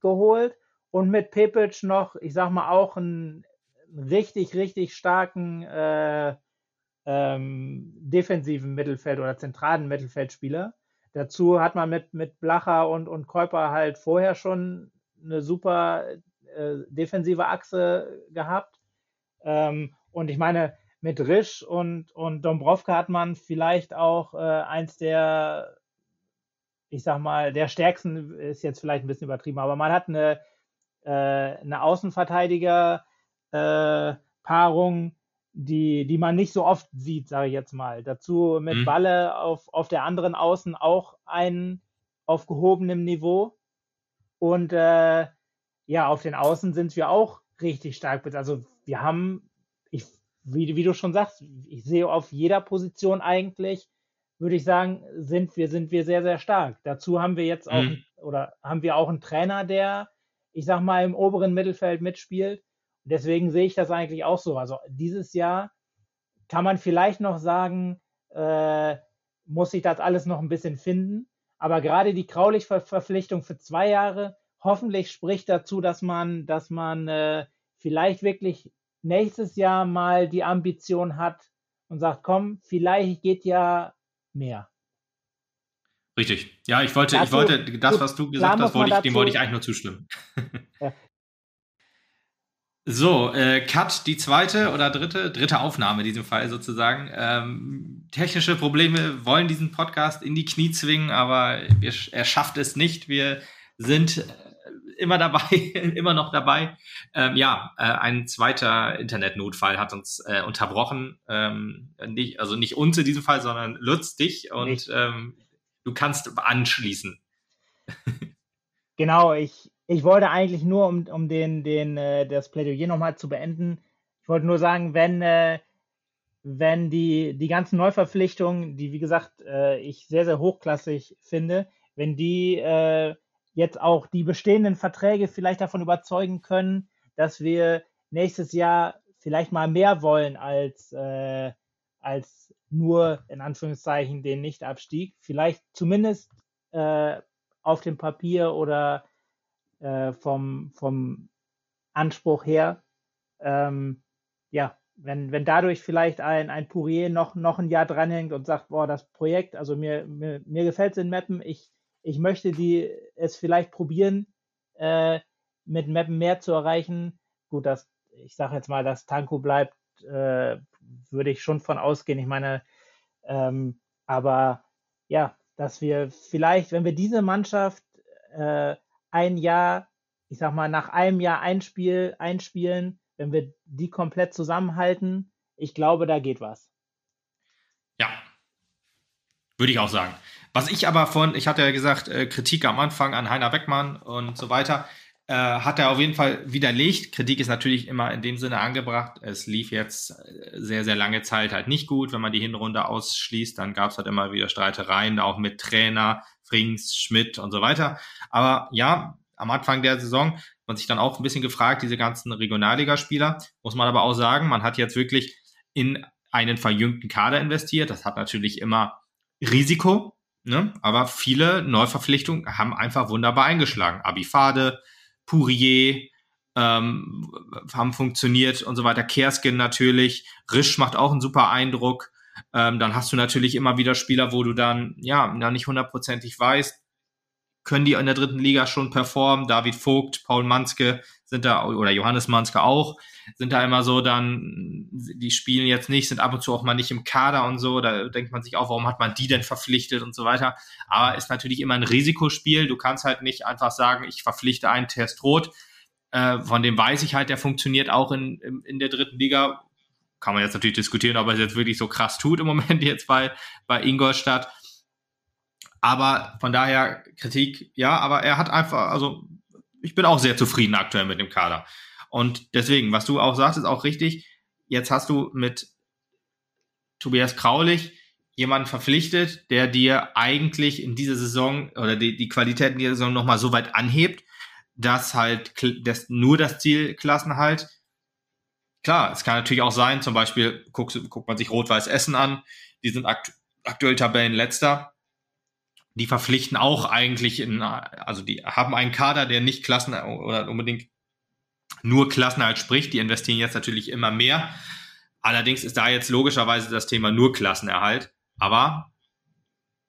geholt und mit Pepic noch, ich sag mal, auch einen richtig, richtig starken äh, ähm, defensiven Mittelfeld oder zentralen Mittelfeldspieler. Dazu hat man mit, mit Blacher und, und Käuper halt vorher schon eine super äh, defensive Achse gehabt. Ähm, und ich meine, mit Risch und, und Dombrovka hat man vielleicht auch äh, eins der, ich sag mal, der stärksten, ist jetzt vielleicht ein bisschen übertrieben, aber man hat eine, äh, eine Außenverteidiger-Paarung, äh, die, die man nicht so oft sieht, sage ich jetzt mal. Dazu mit mhm. Balle auf, auf der anderen Außen auch ein auf gehobenem Niveau. Und äh, ja, auf den Außen sind wir auch richtig stark. Also wir haben, ich, wie, wie du schon sagst, ich sehe auf jeder Position eigentlich, würde ich sagen, sind wir, sind wir sehr, sehr stark. Dazu haben wir jetzt auch, mhm. oder haben wir auch einen Trainer, der, ich sag mal, im oberen Mittelfeld mitspielt deswegen sehe ich das eigentlich auch so. Also dieses Jahr kann man vielleicht noch sagen, äh, muss sich das alles noch ein bisschen finden. Aber gerade die Kraulich-Verpflichtung für zwei Jahre, hoffentlich spricht dazu, dass man, dass man äh, vielleicht wirklich nächstes Jahr mal die Ambition hat und sagt, komm, vielleicht geht ja mehr. Richtig. Ja, ich wollte, dazu, ich wollte das, was du gesagt hast, wollte ich, dem wollte ich eigentlich nur zustimmen. Ja, so, äh, Cut, die zweite oder dritte, dritte Aufnahme in diesem Fall sozusagen. Ähm, technische Probleme wollen diesen Podcast in die Knie zwingen, aber wir, er schafft es nicht. Wir sind immer dabei, immer noch dabei. Ähm, ja, äh, ein zweiter Internetnotfall hat uns äh, unterbrochen. Ähm, nicht, also nicht uns in diesem Fall, sondern Lutz dich und ähm, du kannst anschließen. Genau, ich, ich wollte eigentlich nur, um, um den, den, äh, das Plädoyer nochmal zu beenden, ich wollte nur sagen, wenn, äh, wenn die, die ganzen Neuverpflichtungen, die wie gesagt äh, ich sehr, sehr hochklassig finde, wenn die äh, jetzt auch die bestehenden Verträge vielleicht davon überzeugen können, dass wir nächstes Jahr vielleicht mal mehr wollen als, äh, als nur in Anführungszeichen den Nichtabstieg, vielleicht zumindest äh, auf dem Papier oder äh, vom, vom Anspruch her. Ähm, ja, wenn, wenn dadurch vielleicht ein, ein Pourier noch, noch ein Jahr dranhängt und sagt, boah, das Projekt, also mir, mir, mir gefällt es in Mappen, ich, ich möchte die, es vielleicht probieren, äh, mit Mappen mehr zu erreichen. Gut, das, ich sage jetzt mal, dass Tanko bleibt, äh, würde ich schon von ausgehen. Ich meine, ähm, aber ja, dass wir vielleicht, wenn wir diese Mannschaft äh, ein Jahr, ich sag mal, nach einem Jahr Einspiel, einspielen, wenn wir die komplett zusammenhalten, ich glaube, da geht was. Würde ich auch sagen. Was ich aber von, ich hatte ja gesagt, äh, Kritik am Anfang an Heiner Beckmann und so weiter, äh, hat er auf jeden Fall widerlegt. Kritik ist natürlich immer in dem Sinne angebracht. Es lief jetzt äh, sehr, sehr lange Zeit halt nicht gut. Wenn man die Hinrunde ausschließt, dann gab es halt immer wieder Streitereien, auch mit Trainer, Frings, Schmidt und so weiter. Aber ja, am Anfang der Saison man sich dann auch ein bisschen gefragt, diese ganzen Regionalligaspieler, muss man aber auch sagen, man hat jetzt wirklich in einen verjüngten Kader investiert. Das hat natürlich immer Risiko, ne? aber viele Neuverpflichtungen haben einfach wunderbar eingeschlagen. Abifade, Pourier, ähm, haben funktioniert und so weiter. Kerskin natürlich, Risch macht auch einen super Eindruck. Ähm, dann hast du natürlich immer wieder Spieler, wo du dann ja nicht hundertprozentig weißt, können die in der dritten Liga schon performen. David Vogt, Paul Manske sind da, oder Johannes Manske auch, sind da immer so dann, die spielen jetzt nicht, sind ab und zu auch mal nicht im Kader und so. Da denkt man sich auch, warum hat man die denn verpflichtet und so weiter. Aber ist natürlich immer ein Risikospiel. Du kannst halt nicht einfach sagen, ich verpflichte einen Test rot. Äh, von dem weiß ich halt, der funktioniert auch in, in, in der dritten Liga. Kann man jetzt natürlich diskutieren, ob er es jetzt wirklich so krass tut im Moment jetzt bei, bei Ingolstadt. Aber von daher Kritik, ja, aber er hat einfach, also ich bin auch sehr zufrieden aktuell mit dem Kader. Und deswegen, was du auch sagst, ist auch richtig. Jetzt hast du mit Tobias Kraulich jemanden verpflichtet, der dir eigentlich in dieser Saison oder die, die Qualität in dieser Saison nochmal so weit anhebt, dass halt das, nur das Ziel Klassenhalt. Klar, es kann natürlich auch sein, zum Beispiel guckt, guckt man sich Rot-Weiß Essen an, die sind akt aktuell Tabellenletzter die verpflichten auch eigentlich in, also die haben einen Kader, der nicht Klassen oder unbedingt nur Klassenerhalt spricht. Die investieren jetzt natürlich immer mehr. Allerdings ist da jetzt logischerweise das Thema nur Klassenerhalt. Aber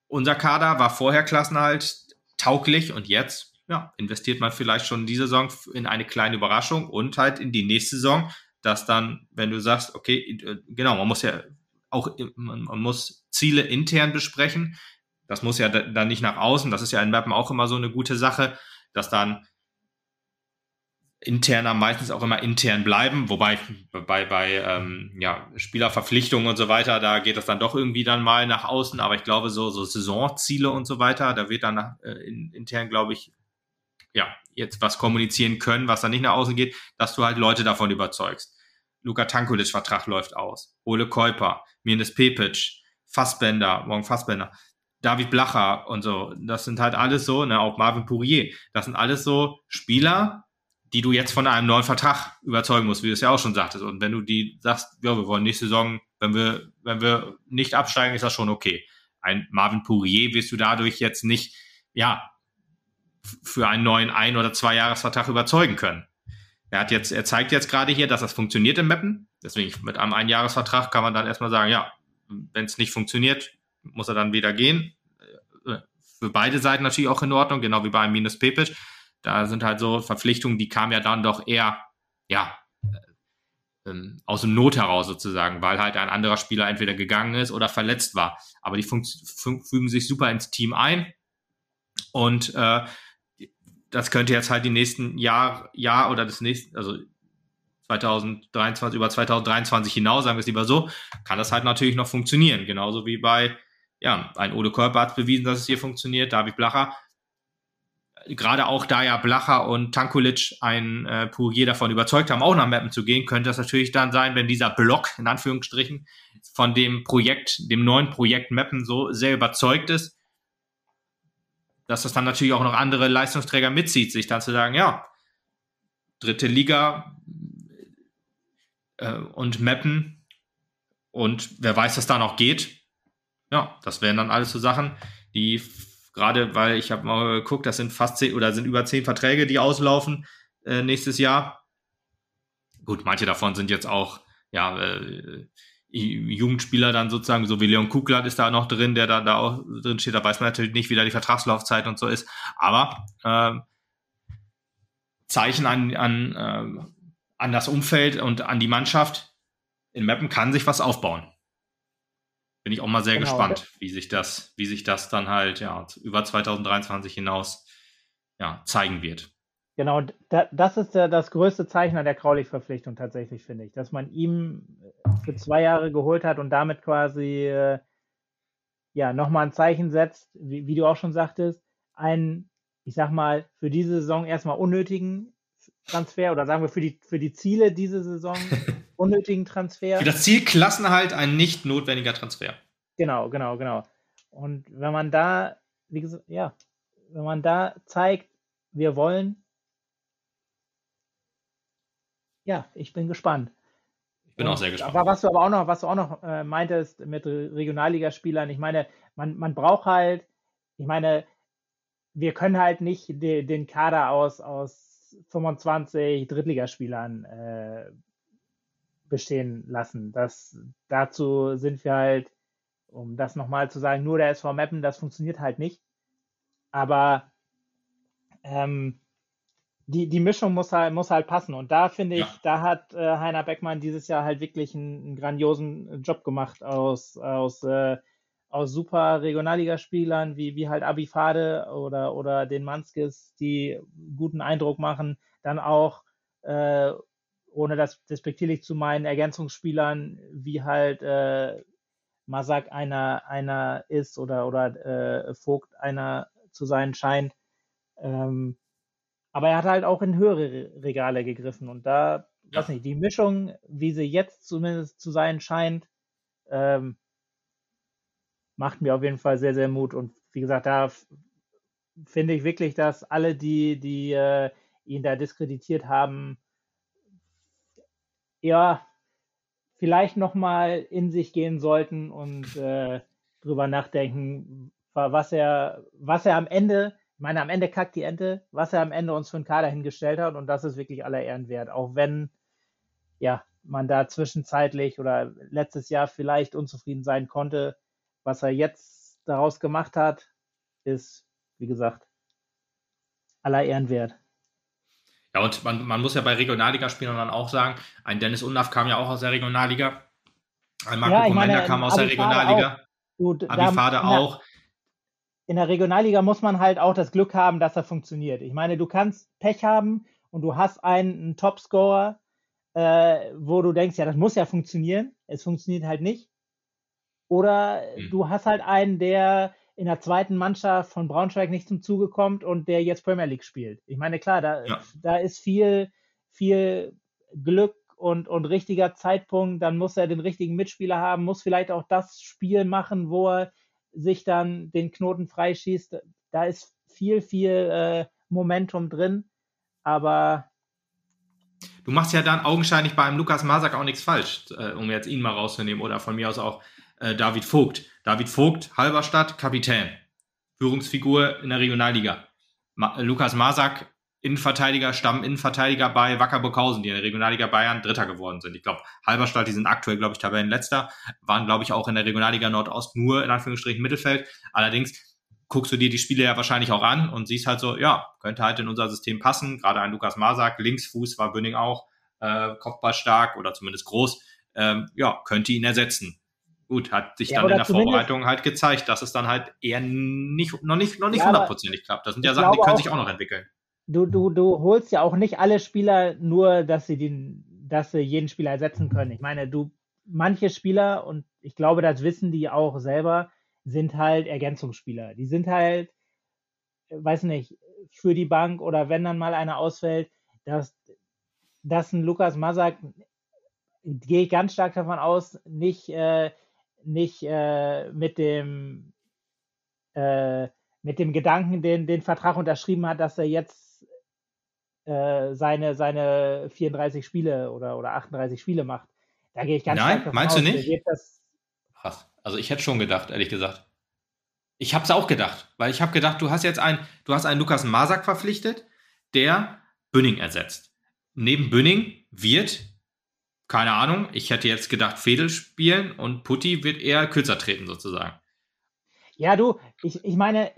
unser Kader war vorher Klassenerhalt tauglich und jetzt ja, investiert man vielleicht schon diese Saison in eine kleine Überraschung und halt in die nächste Saison, dass dann, wenn du sagst, okay, genau, man muss ja auch, man muss Ziele intern besprechen. Das muss ja dann nicht nach außen. Das ist ja in Mappen auch immer so eine gute Sache, dass dann interner meistens auch immer intern bleiben, wobei bei, bei ähm, ja, Spielerverpflichtungen und so weiter, da geht das dann doch irgendwie dann mal nach außen, aber ich glaube, so, so Saisonziele und so weiter, da wird dann nach, äh, in, intern, glaube ich, ja, jetzt was kommunizieren können, was dann nicht nach außen geht, dass du halt Leute davon überzeugst. Luka Tankulic Vertrag läuft aus. Ole Käuper, Mirnes Pepic, Fassbender, morgen Fassbender. David Blacher und so. Das sind halt alles so, ne, auch Marvin Pourier. Das sind alles so Spieler, die du jetzt von einem neuen Vertrag überzeugen musst, wie du es ja auch schon sagtest. Und wenn du die sagst, ja, wir wollen nächste Saison, wenn wir, wenn wir nicht absteigen, ist das schon okay. Ein Marvin Pourier wirst du dadurch jetzt nicht, ja, für einen neuen Ein- oder Zwei-Jahres-Vertrag überzeugen können. Er hat jetzt, er zeigt jetzt gerade hier, dass das funktioniert im Mappen. Deswegen mit einem Einjahresvertrag kann man dann erstmal sagen, ja, wenn es nicht funktioniert, muss er dann wieder gehen. Für beide Seiten natürlich auch in Ordnung, genau wie bei Minus Pepic. Da sind halt so Verpflichtungen, die kamen ja dann doch eher, ja, äh, ähm, aus dem Not heraus sozusagen, weil halt ein anderer Spieler entweder gegangen ist oder verletzt war. Aber die fügen sich super ins Team ein. Und äh, das könnte jetzt halt die nächsten Jahr, Jahr oder das nächste, also 2023, über 2023 hinaus, sagen wir es lieber so, kann das halt natürlich noch funktionieren. Genauso wie bei ja, ein Ole Körper hat bewiesen, dass es hier funktioniert. David Blacher, gerade auch da ja Blacher und Tankulic ein äh, Pourier davon überzeugt haben, auch nach Mappen zu gehen, könnte das natürlich dann sein, wenn dieser Block, in Anführungsstrichen, von dem Projekt, dem neuen Projekt Mappen so sehr überzeugt ist, dass das dann natürlich auch noch andere Leistungsträger mitzieht, sich dann zu sagen, ja, dritte Liga äh, und Mappen und wer weiß, was da noch geht, ja, das wären dann alles so Sachen, die gerade, weil ich habe mal geguckt, das sind fast zehn oder sind über zehn Verträge, die auslaufen äh, nächstes Jahr. Gut, manche davon sind jetzt auch, ja, äh, Jugendspieler dann sozusagen, so wie Leon Kugler ist da noch drin, der da, da auch drin steht. Da weiß man natürlich nicht, wie da die Vertragslaufzeit und so ist. Aber äh, Zeichen an, an, äh, an das Umfeld und an die Mannschaft in Mappen kann sich was aufbauen bin ich auch mal sehr genau. gespannt, wie sich das, wie sich das dann halt ja über 2023 hinaus ja, zeigen wird. Genau, da, das ist der, das größte Zeichen an der Kraulich-Verpflichtung tatsächlich, finde ich, dass man ihm für zwei Jahre geholt hat und damit quasi äh, ja nochmal ein Zeichen setzt, wie, wie du auch schon sagtest, einen, ich sag mal, für diese Saison erstmal unnötigen Transfer oder sagen wir für die, für die Ziele diese Saison unnötigen Transfer. Für das Ziel Klassenhalt ein nicht notwendiger Transfer. Genau, genau, genau. Und wenn man da, wie gesagt, ja, wenn man da zeigt, wir wollen. Ja, ich bin gespannt. Ich bin Und, auch sehr gespannt. Aber was du aber auch noch, was du auch noch äh, meintest mit Regionalligaspielern, ich meine, man, man braucht halt, ich meine, wir können halt nicht de, den Kader aus, aus 25 Drittligaspielern äh, bestehen lassen. Das, dazu sind wir halt, um das nochmal zu sagen, nur der SV Mappen, das funktioniert halt nicht. Aber ähm, die, die Mischung muss halt, muss halt passen. Und da finde ich, ja. da hat äh, Heiner Beckmann dieses Jahr halt wirklich einen, einen grandiosen Job gemacht aus, aus, äh, aus super Regionalligaspielern wie, wie halt Abifade oder, oder den Manskis, die guten Eindruck machen. Dann auch, äh, ohne das despektierlich zu meinen, Ergänzungsspielern wie halt äh, Masak einer, einer ist oder, oder äh, Vogt einer zu sein scheint. Ähm, aber er hat halt auch in höhere Regale gegriffen und da, ja. weiß nicht, die Mischung, wie sie jetzt zumindest zu sein scheint, ähm, macht mir auf jeden Fall sehr, sehr Mut. Und wie gesagt, da finde ich wirklich, dass alle, die, die äh, ihn da diskreditiert haben, ja, vielleicht nochmal in sich gehen sollten und äh, drüber nachdenken, was er, was er am Ende ich meine, am Ende kackt die Ente, was er am Ende uns für einen Kader hingestellt hat und das ist wirklich aller Ehren wert. Auch wenn, ja, man da zwischenzeitlich oder letztes Jahr vielleicht unzufrieden sein konnte, was er jetzt daraus gemacht hat, ist, wie gesagt, aller Ehren wert. Ja, und man, man muss ja bei Regionalligaspielern dann auch sagen, ein Dennis Undaff kam ja auch aus der Regionalliga, ein Marco ja, Comenda kam aus der Regionalliga, Abifade auch in der Regionalliga muss man halt auch das Glück haben, dass er funktioniert. Ich meine, du kannst Pech haben und du hast einen, einen Topscorer, äh, wo du denkst, ja, das muss ja funktionieren. Es funktioniert halt nicht. Oder mhm. du hast halt einen, der in der zweiten Mannschaft von Braunschweig nicht zum Zuge kommt und der jetzt Premier League spielt. Ich meine, klar, da, ja. da ist viel, viel Glück und, und richtiger Zeitpunkt. Dann muss er den richtigen Mitspieler haben, muss vielleicht auch das Spiel machen, wo er sich dann den Knoten freischießt. Da ist viel, viel äh, Momentum drin, aber Du machst ja dann augenscheinlich bei einem Lukas Masak auch nichts falsch, äh, um jetzt ihn mal rauszunehmen oder von mir aus auch äh, David Vogt. David Vogt, Halberstadt, Kapitän, Führungsfigur in der Regionalliga. Ma Lukas Masak Innenverteidiger, Stamm-Innenverteidiger bei Wacker Burghausen, die in der Regionalliga Bayern Dritter geworden sind. Ich glaube, Halberstadt, die sind aktuell, glaube ich, Tabellenletzter, waren, glaube ich, auch in der Regionalliga Nordost nur in Anführungsstrichen Mittelfeld. Allerdings guckst du dir die Spiele ja wahrscheinlich auch an und siehst halt so, ja, könnte halt in unser System passen. Gerade ein Lukas Marsak, Linksfuß war Bünning auch, äh, Kopfball stark oder zumindest groß, ähm, ja, könnte ihn ersetzen. Gut, hat sich ja, dann in der Vorbereitung halt gezeigt, dass es dann halt eher nicht, noch nicht, noch nicht hundertprozentig ja, klappt. Das sind ja Sachen, die können auch, sich auch noch entwickeln du, du, du holst ja auch nicht alle Spieler nur, dass sie den, dass sie jeden Spieler ersetzen können. Ich meine, du, manche Spieler, und ich glaube, das wissen die auch selber, sind halt Ergänzungsspieler. Die sind halt, weiß nicht, für die Bank oder wenn dann mal einer ausfällt, dass, dass ein Lukas Masak, gehe ich ganz stark davon aus, nicht, äh, nicht äh, mit dem äh, mit dem Gedanken den, den Vertrag unterschrieben hat, dass er jetzt äh, seine, seine 34 Spiele oder, oder 38 Spiele macht. Da gehe ich ganz Nein, stark meinst aus, du nicht? Krass. Also ich hätte schon gedacht, ehrlich gesagt. Ich habe es auch gedacht, weil ich habe gedacht, du hast jetzt einen, du hast einen Lukas Masak verpflichtet, der Bünning ersetzt. Neben Bünning wird, keine Ahnung, ich hätte jetzt gedacht, Fedel spielen und Putti wird eher kürzer treten sozusagen. Ja, du, ich, ich meine,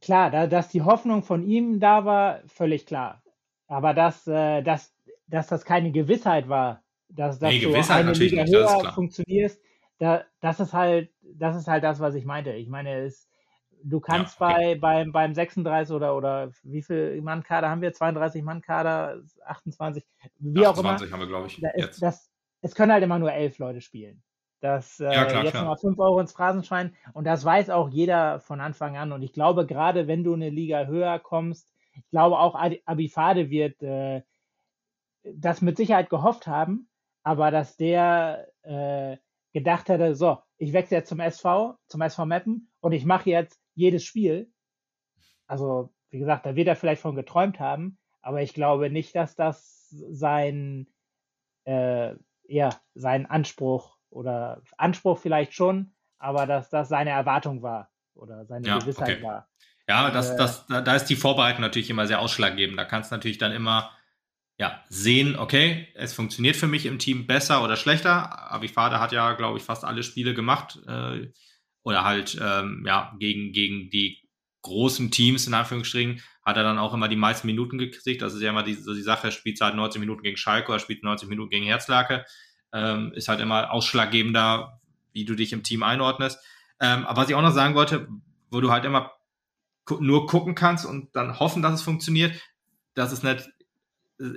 klar, da, dass die Hoffnung von ihm da war, völlig klar. Aber dass, äh, dass, dass das keine Gewissheit war, dass, dass nee, du eine Liga nicht, höher funktionierst, da, das ist halt, das ist halt das, was ich meinte. Ich meine, es, du kannst ja, okay. bei, beim, beim 36 oder, oder wie viel Mann-Kader haben wir? 32 Mann-Kader, 28, wie 28 auch immer. 28 haben wir, glaube ich. Da ist, das, es können halt immer nur elf Leute spielen. Das äh, ja, klar, jetzt nochmal 5 Euro ins Phrasenschwein. Und das weiß auch jeder von Anfang an. Und ich glaube, gerade wenn du eine Liga höher kommst, ich glaube auch Abifade wird äh, das mit Sicherheit gehofft haben, aber dass der äh, gedacht hätte, so, ich wechsle jetzt zum SV, zum SV Meppen und ich mache jetzt jedes Spiel. also wie gesagt, da wird er vielleicht von geträumt haben, aber ich glaube nicht, dass das sein, äh, ja, sein Anspruch oder Anspruch vielleicht schon, aber dass das seine Erwartung war oder seine ja, Gewissheit okay. war. Ja, das, äh, das, da, da ist die Vorbereitung natürlich immer sehr ausschlaggebend. Da kannst du natürlich dann immer ja, sehen, okay, es funktioniert für mich im Team besser oder schlechter. Avifade hat ja, glaube ich, fast alle Spiele gemacht. Äh, oder halt, ähm, ja, gegen, gegen die großen Teams, in Anführungsstrichen, hat er dann auch immer die meisten Minuten gekriegt. Das ist ja immer die, so die Sache, spielt halt 90 Minuten gegen Schalke oder spielt 90 Minuten gegen Herzlake. Ähm, ist halt immer ausschlaggebender, wie du dich im Team einordnest. Ähm, aber was ich auch noch sagen wollte, wo du halt immer nur gucken kannst und dann hoffen, dass es funktioniert, dass es nicht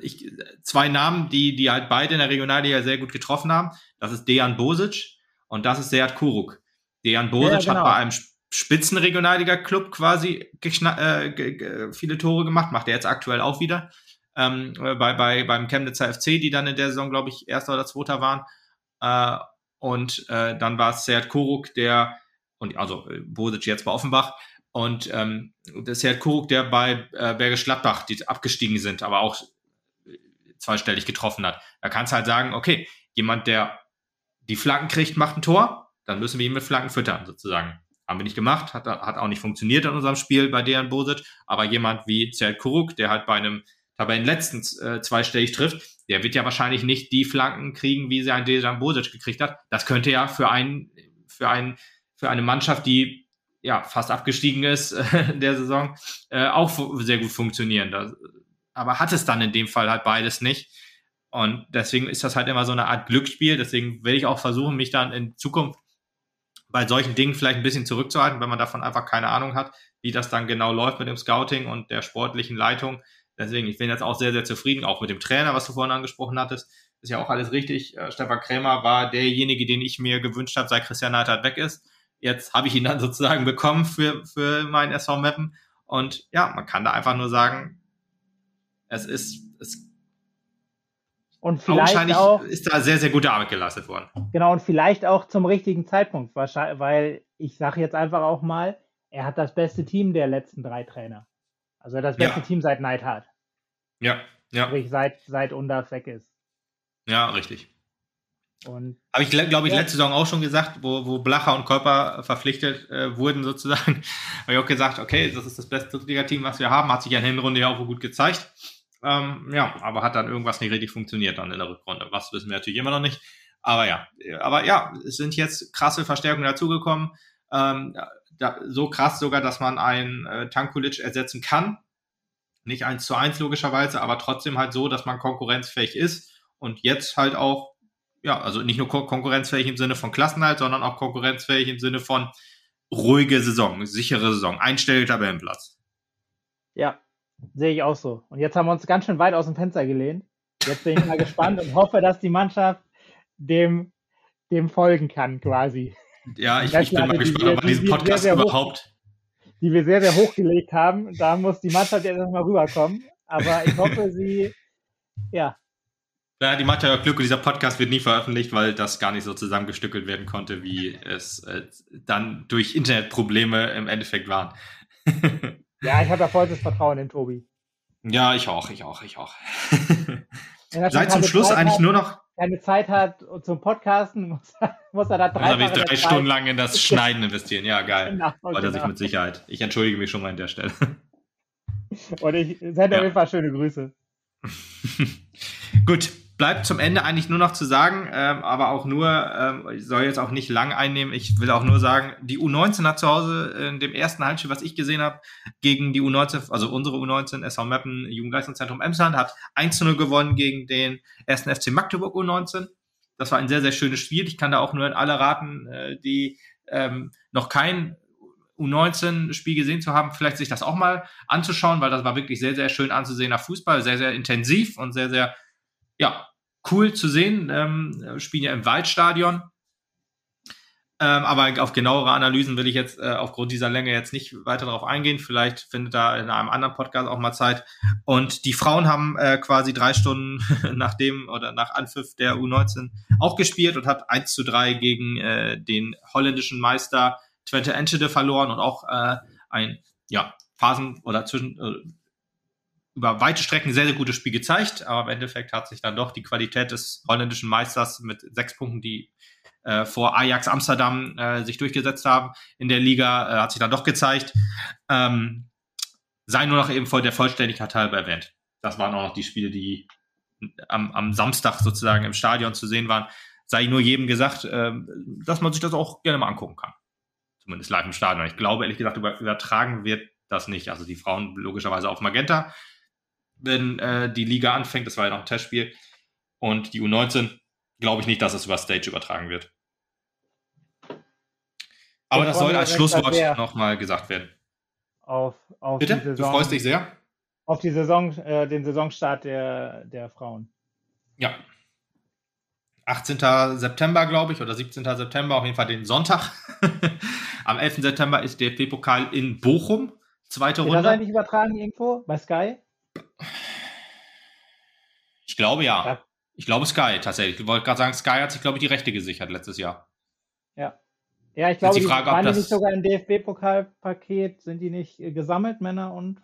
ich, zwei Namen, die, die halt beide in der Regionalliga sehr gut getroffen haben. Das ist Dejan Bosic und das ist Seat Kuruk. Dejan Bosic ja, genau. hat bei einem Spitzenregionalliga-Club quasi äh, viele Tore gemacht, macht er jetzt aktuell auch wieder. Ähm, bei, bei, beim Chemnitzer FC, die dann in der Saison, glaube ich, erster oder zweiter waren. Äh, und äh, dann war es Seat Kuruk, der, und also äh, Bosic jetzt bei Offenbach, und ähm, das Seat Kuruk, der bei äh, Bergisch Gladbach, die abgestiegen sind, aber auch zweistellig getroffen hat. Da kannst du halt sagen, okay, jemand, der die Flanken kriegt, macht ein Tor, dann müssen wir ihn mit Flanken füttern, sozusagen. Haben wir nicht gemacht, hat, hat auch nicht funktioniert in unserem Spiel bei Dejan Bosic, aber jemand wie Zert Kuruk, der halt bei einem Tabellenletzten äh, zweistellig trifft, der wird ja wahrscheinlich nicht die Flanken kriegen, wie sie ein Dejan Bosic gekriegt hat. Das könnte ja für einen, für einen, für eine Mannschaft, die ja fast abgestiegen ist äh, in der Saison, äh, auch sehr gut funktionieren. Das, aber hat es dann in dem Fall halt beides nicht. Und deswegen ist das halt immer so eine Art Glücksspiel. Deswegen will ich auch versuchen, mich dann in Zukunft bei solchen Dingen vielleicht ein bisschen zurückzuhalten, wenn man davon einfach keine Ahnung hat, wie das dann genau läuft mit dem Scouting und der sportlichen Leitung. Deswegen, ich bin jetzt auch sehr, sehr zufrieden, auch mit dem Trainer, was du vorhin angesprochen hattest. Ist ja auch alles richtig. Äh, Stefan Krämer war derjenige, den ich mir gewünscht habe, seit Christian Neidhardt weg ist. Jetzt habe ich ihn dann sozusagen bekommen für, für meinen SV Mappen. Und ja, man kann da einfach nur sagen, es ist, es und vielleicht auch, ist da sehr, sehr gute Arbeit geleistet worden. Genau, und vielleicht auch zum richtigen Zeitpunkt, weil ich sage jetzt einfach auch mal, er hat das beste Team der letzten drei Trainer. Also das beste ja. Team seit Neidhardt. Ja, ja. Sprich, seit, seit Undaf weg ist. Ja, richtig. Und Habe ich, glaube ich, ja. letzte Saison auch schon gesagt, wo, wo Blacher und Körper verpflichtet äh, wurden, sozusagen. Habe ich auch gesagt, okay, das ist das beste Drittliga-Team, was wir haben. Hat sich ja in der Hinrunde ja auch gut gezeigt. Ähm, ja, aber hat dann irgendwas nicht richtig funktioniert dann in der Rückrunde. Was wissen wir natürlich immer noch nicht. Aber ja, aber ja, es sind jetzt krasse Verstärkungen dazugekommen. Ähm, da, so krass sogar, dass man einen äh, Tankulic ersetzen kann. Nicht eins zu eins logischerweise, aber trotzdem halt so, dass man konkurrenzfähig ist und jetzt halt auch, ja, also nicht nur konkurrenzfähig im Sinne von Klassenhalt, sondern auch konkurrenzfähig im Sinne von ruhige Saison, sichere Saison, einstelliger Tabellenplatz. Ja, Sehe ich auch so. Und jetzt haben wir uns ganz schön weit aus dem Fenster gelehnt. Jetzt bin ich mal gespannt und hoffe, dass die Mannschaft dem, dem folgen kann, quasi. Ja, ich, ich bin mal gespannt, ob wir diesen Podcast sehr, sehr überhaupt. Hoch, die wir sehr, sehr hochgelegt haben. Da muss die Mannschaft jetzt erstmal rüberkommen. Aber ich hoffe, sie, ja. Ja, die Mathe Glück und dieser Podcast wird nie veröffentlicht, weil das gar nicht so zusammengestückelt werden konnte, wie es äh, dann durch Internetprobleme im Endeffekt waren. Ja, ich habe ja vollstes Vertrauen in Tobi. Ja, ich auch, ich auch, ich auch. Seit zum Schluss Zeit eigentlich hat, nur noch. Keine Zeit hat zum Podcasten, muss, muss er da drei, muss er drei Stunden lang in das Schneiden investieren. Ja, geil. Genau, er genau. sich mit Sicherheit. Ich entschuldige mich schon mal an der Stelle. Und ich sende ja. auf jeden Fall schöne Grüße. Gut, bleibt zum Ende eigentlich nur noch zu sagen, ähm, aber auch nur, ähm, ich soll jetzt auch nicht lang einnehmen, ich will auch nur sagen, die U19 hat zu Hause in dem ersten Heimspiel, was ich gesehen habe, gegen die U19, also unsere U19, SV Meppen, Jugendleistungszentrum Emsland, hat 1 0 gewonnen gegen den ersten FC Magdeburg U19. Das war ein sehr, sehr schönes Spiel. Ich kann da auch nur in alle raten, äh, die ähm, noch kein U19-Spiel gesehen zu haben, vielleicht sich das auch mal anzuschauen, weil das war wirklich sehr, sehr schön anzusehener Fußball, sehr, sehr intensiv und sehr, sehr ja, cool zu sehen. Ähm, spielen ja im Waldstadion. Ähm, aber auf genauere Analysen will ich jetzt äh, aufgrund dieser Länge jetzt nicht weiter darauf eingehen. Vielleicht findet da in einem anderen Podcast auch mal Zeit. Und die Frauen haben äh, quasi drei Stunden nach dem oder nach Anpfiff der U19 auch gespielt und hat 1 zu 3 gegen äh, den holländischen Meister Twente Enschede verloren und auch äh, ein ja, Phasen oder zwischen äh, über weite Strecken sehr, sehr gutes Spiel gezeigt, aber im Endeffekt hat sich dann doch die Qualität des holländischen Meisters mit sechs Punkten, die äh, vor Ajax Amsterdam äh, sich durchgesetzt haben in der Liga, äh, hat sich dann doch gezeigt. Ähm, sei nur noch eben voll der Vollständigkeit halber erwähnt. Das waren auch noch die Spiele, die am, am Samstag sozusagen im Stadion zu sehen waren. Sei nur jedem gesagt, äh, dass man sich das auch gerne mal angucken kann. Zumindest live im Stadion. Ich glaube, ehrlich gesagt, über, übertragen wird das nicht. Also die Frauen logischerweise auf Magenta wenn äh, die Liga anfängt. Das war ja noch ein Testspiel. Und die U19 glaube ich nicht, dass es über Stage übertragen wird. Aber das soll als Schlusswort nochmal gesagt werden. Auf, auf Bitte? Saison, du freust dich sehr? Auf die Saison, äh, den Saisonstart der, der Frauen. Ja. 18. September, glaube ich, oder 17. September, auf jeden Fall den Sonntag. Am 11. September ist der DFB-Pokal in Bochum. Zweite Runde. Wird das eigentlich übertragen irgendwo bei Sky? Ich glaube ja. ja. Ich glaube Sky tatsächlich. Ich wollte gerade sagen, Sky hat sich, glaube ich, die Rechte gesichert letztes Jahr. Ja. Ja, ich glaube, die, Frage, waren die nicht sogar im DFB-Pokalpaket, sind die nicht äh, gesammelt, Männer und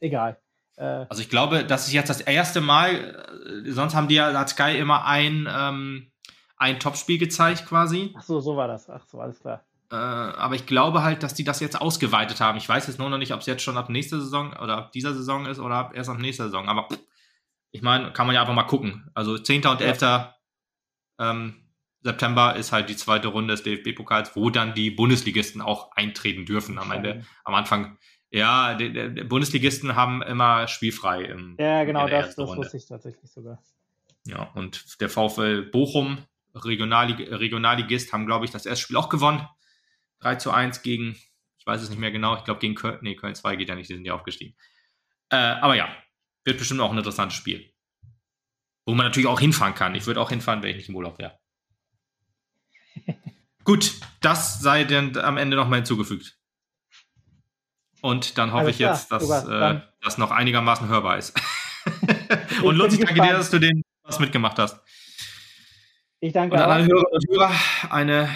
egal. Äh, also ich glaube, das ist jetzt das erste Mal, äh, sonst haben die ja, hat Sky immer ein, ähm, ein Topspiel gezeigt quasi. Ach so, so war das. Ach so, alles klar. Äh, aber ich glaube halt, dass die das jetzt ausgeweitet haben. Ich weiß jetzt nur noch nicht, ob es jetzt schon ab nächster Saison oder ab dieser Saison ist oder ab erst ab nächster Saison. Aber ich meine, kann man ja einfach mal gucken. Also 10. und 11. Ja. Ähm, September ist halt die zweite Runde des DFB-Pokals, wo dann die Bundesligisten auch eintreten dürfen am Ende. Am Anfang, ja, die, die Bundesligisten haben immer spielfrei. Im, ja, genau, das, das wusste ich tatsächlich sogar. Ja, und der VfL Bochum, Regionallig Regionalligist, haben, glaube ich, das erste Spiel auch gewonnen. 3 zu 1 gegen, ich weiß es nicht mehr genau, ich glaube gegen Köln, nee, Köln 2 geht ja nicht, die sind ja aufgestiegen. Äh, aber ja, wird bestimmt auch ein interessantes Spiel. Wo man natürlich auch hinfahren kann. Ich würde auch hinfahren, wenn ich nicht im Urlaub wäre. Gut, das sei denn am Ende nochmal hinzugefügt. Und dann hoffe Alles ich jetzt, dass äh, das noch einigermaßen hörbar ist. und Lutz, ich danke dir, dass du den was mitgemacht hast. Ich danke Und an alle Hörer und Hörer eine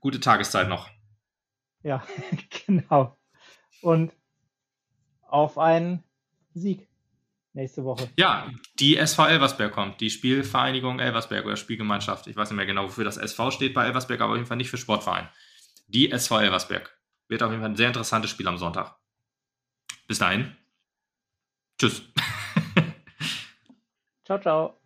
gute Tageszeit noch. Ja, genau. Und auf einen Sieg nächste Woche. Ja, die SV Elversberg kommt, die Spielvereinigung Elversberg oder Spielgemeinschaft. Ich weiß nicht mehr genau, wofür das SV steht bei Elversberg, aber auf jeden Fall nicht für Sportverein. Die SV Elversberg. Wird auf jeden Fall ein sehr interessantes Spiel am Sonntag. Bis dahin. Tschüss. ciao, ciao.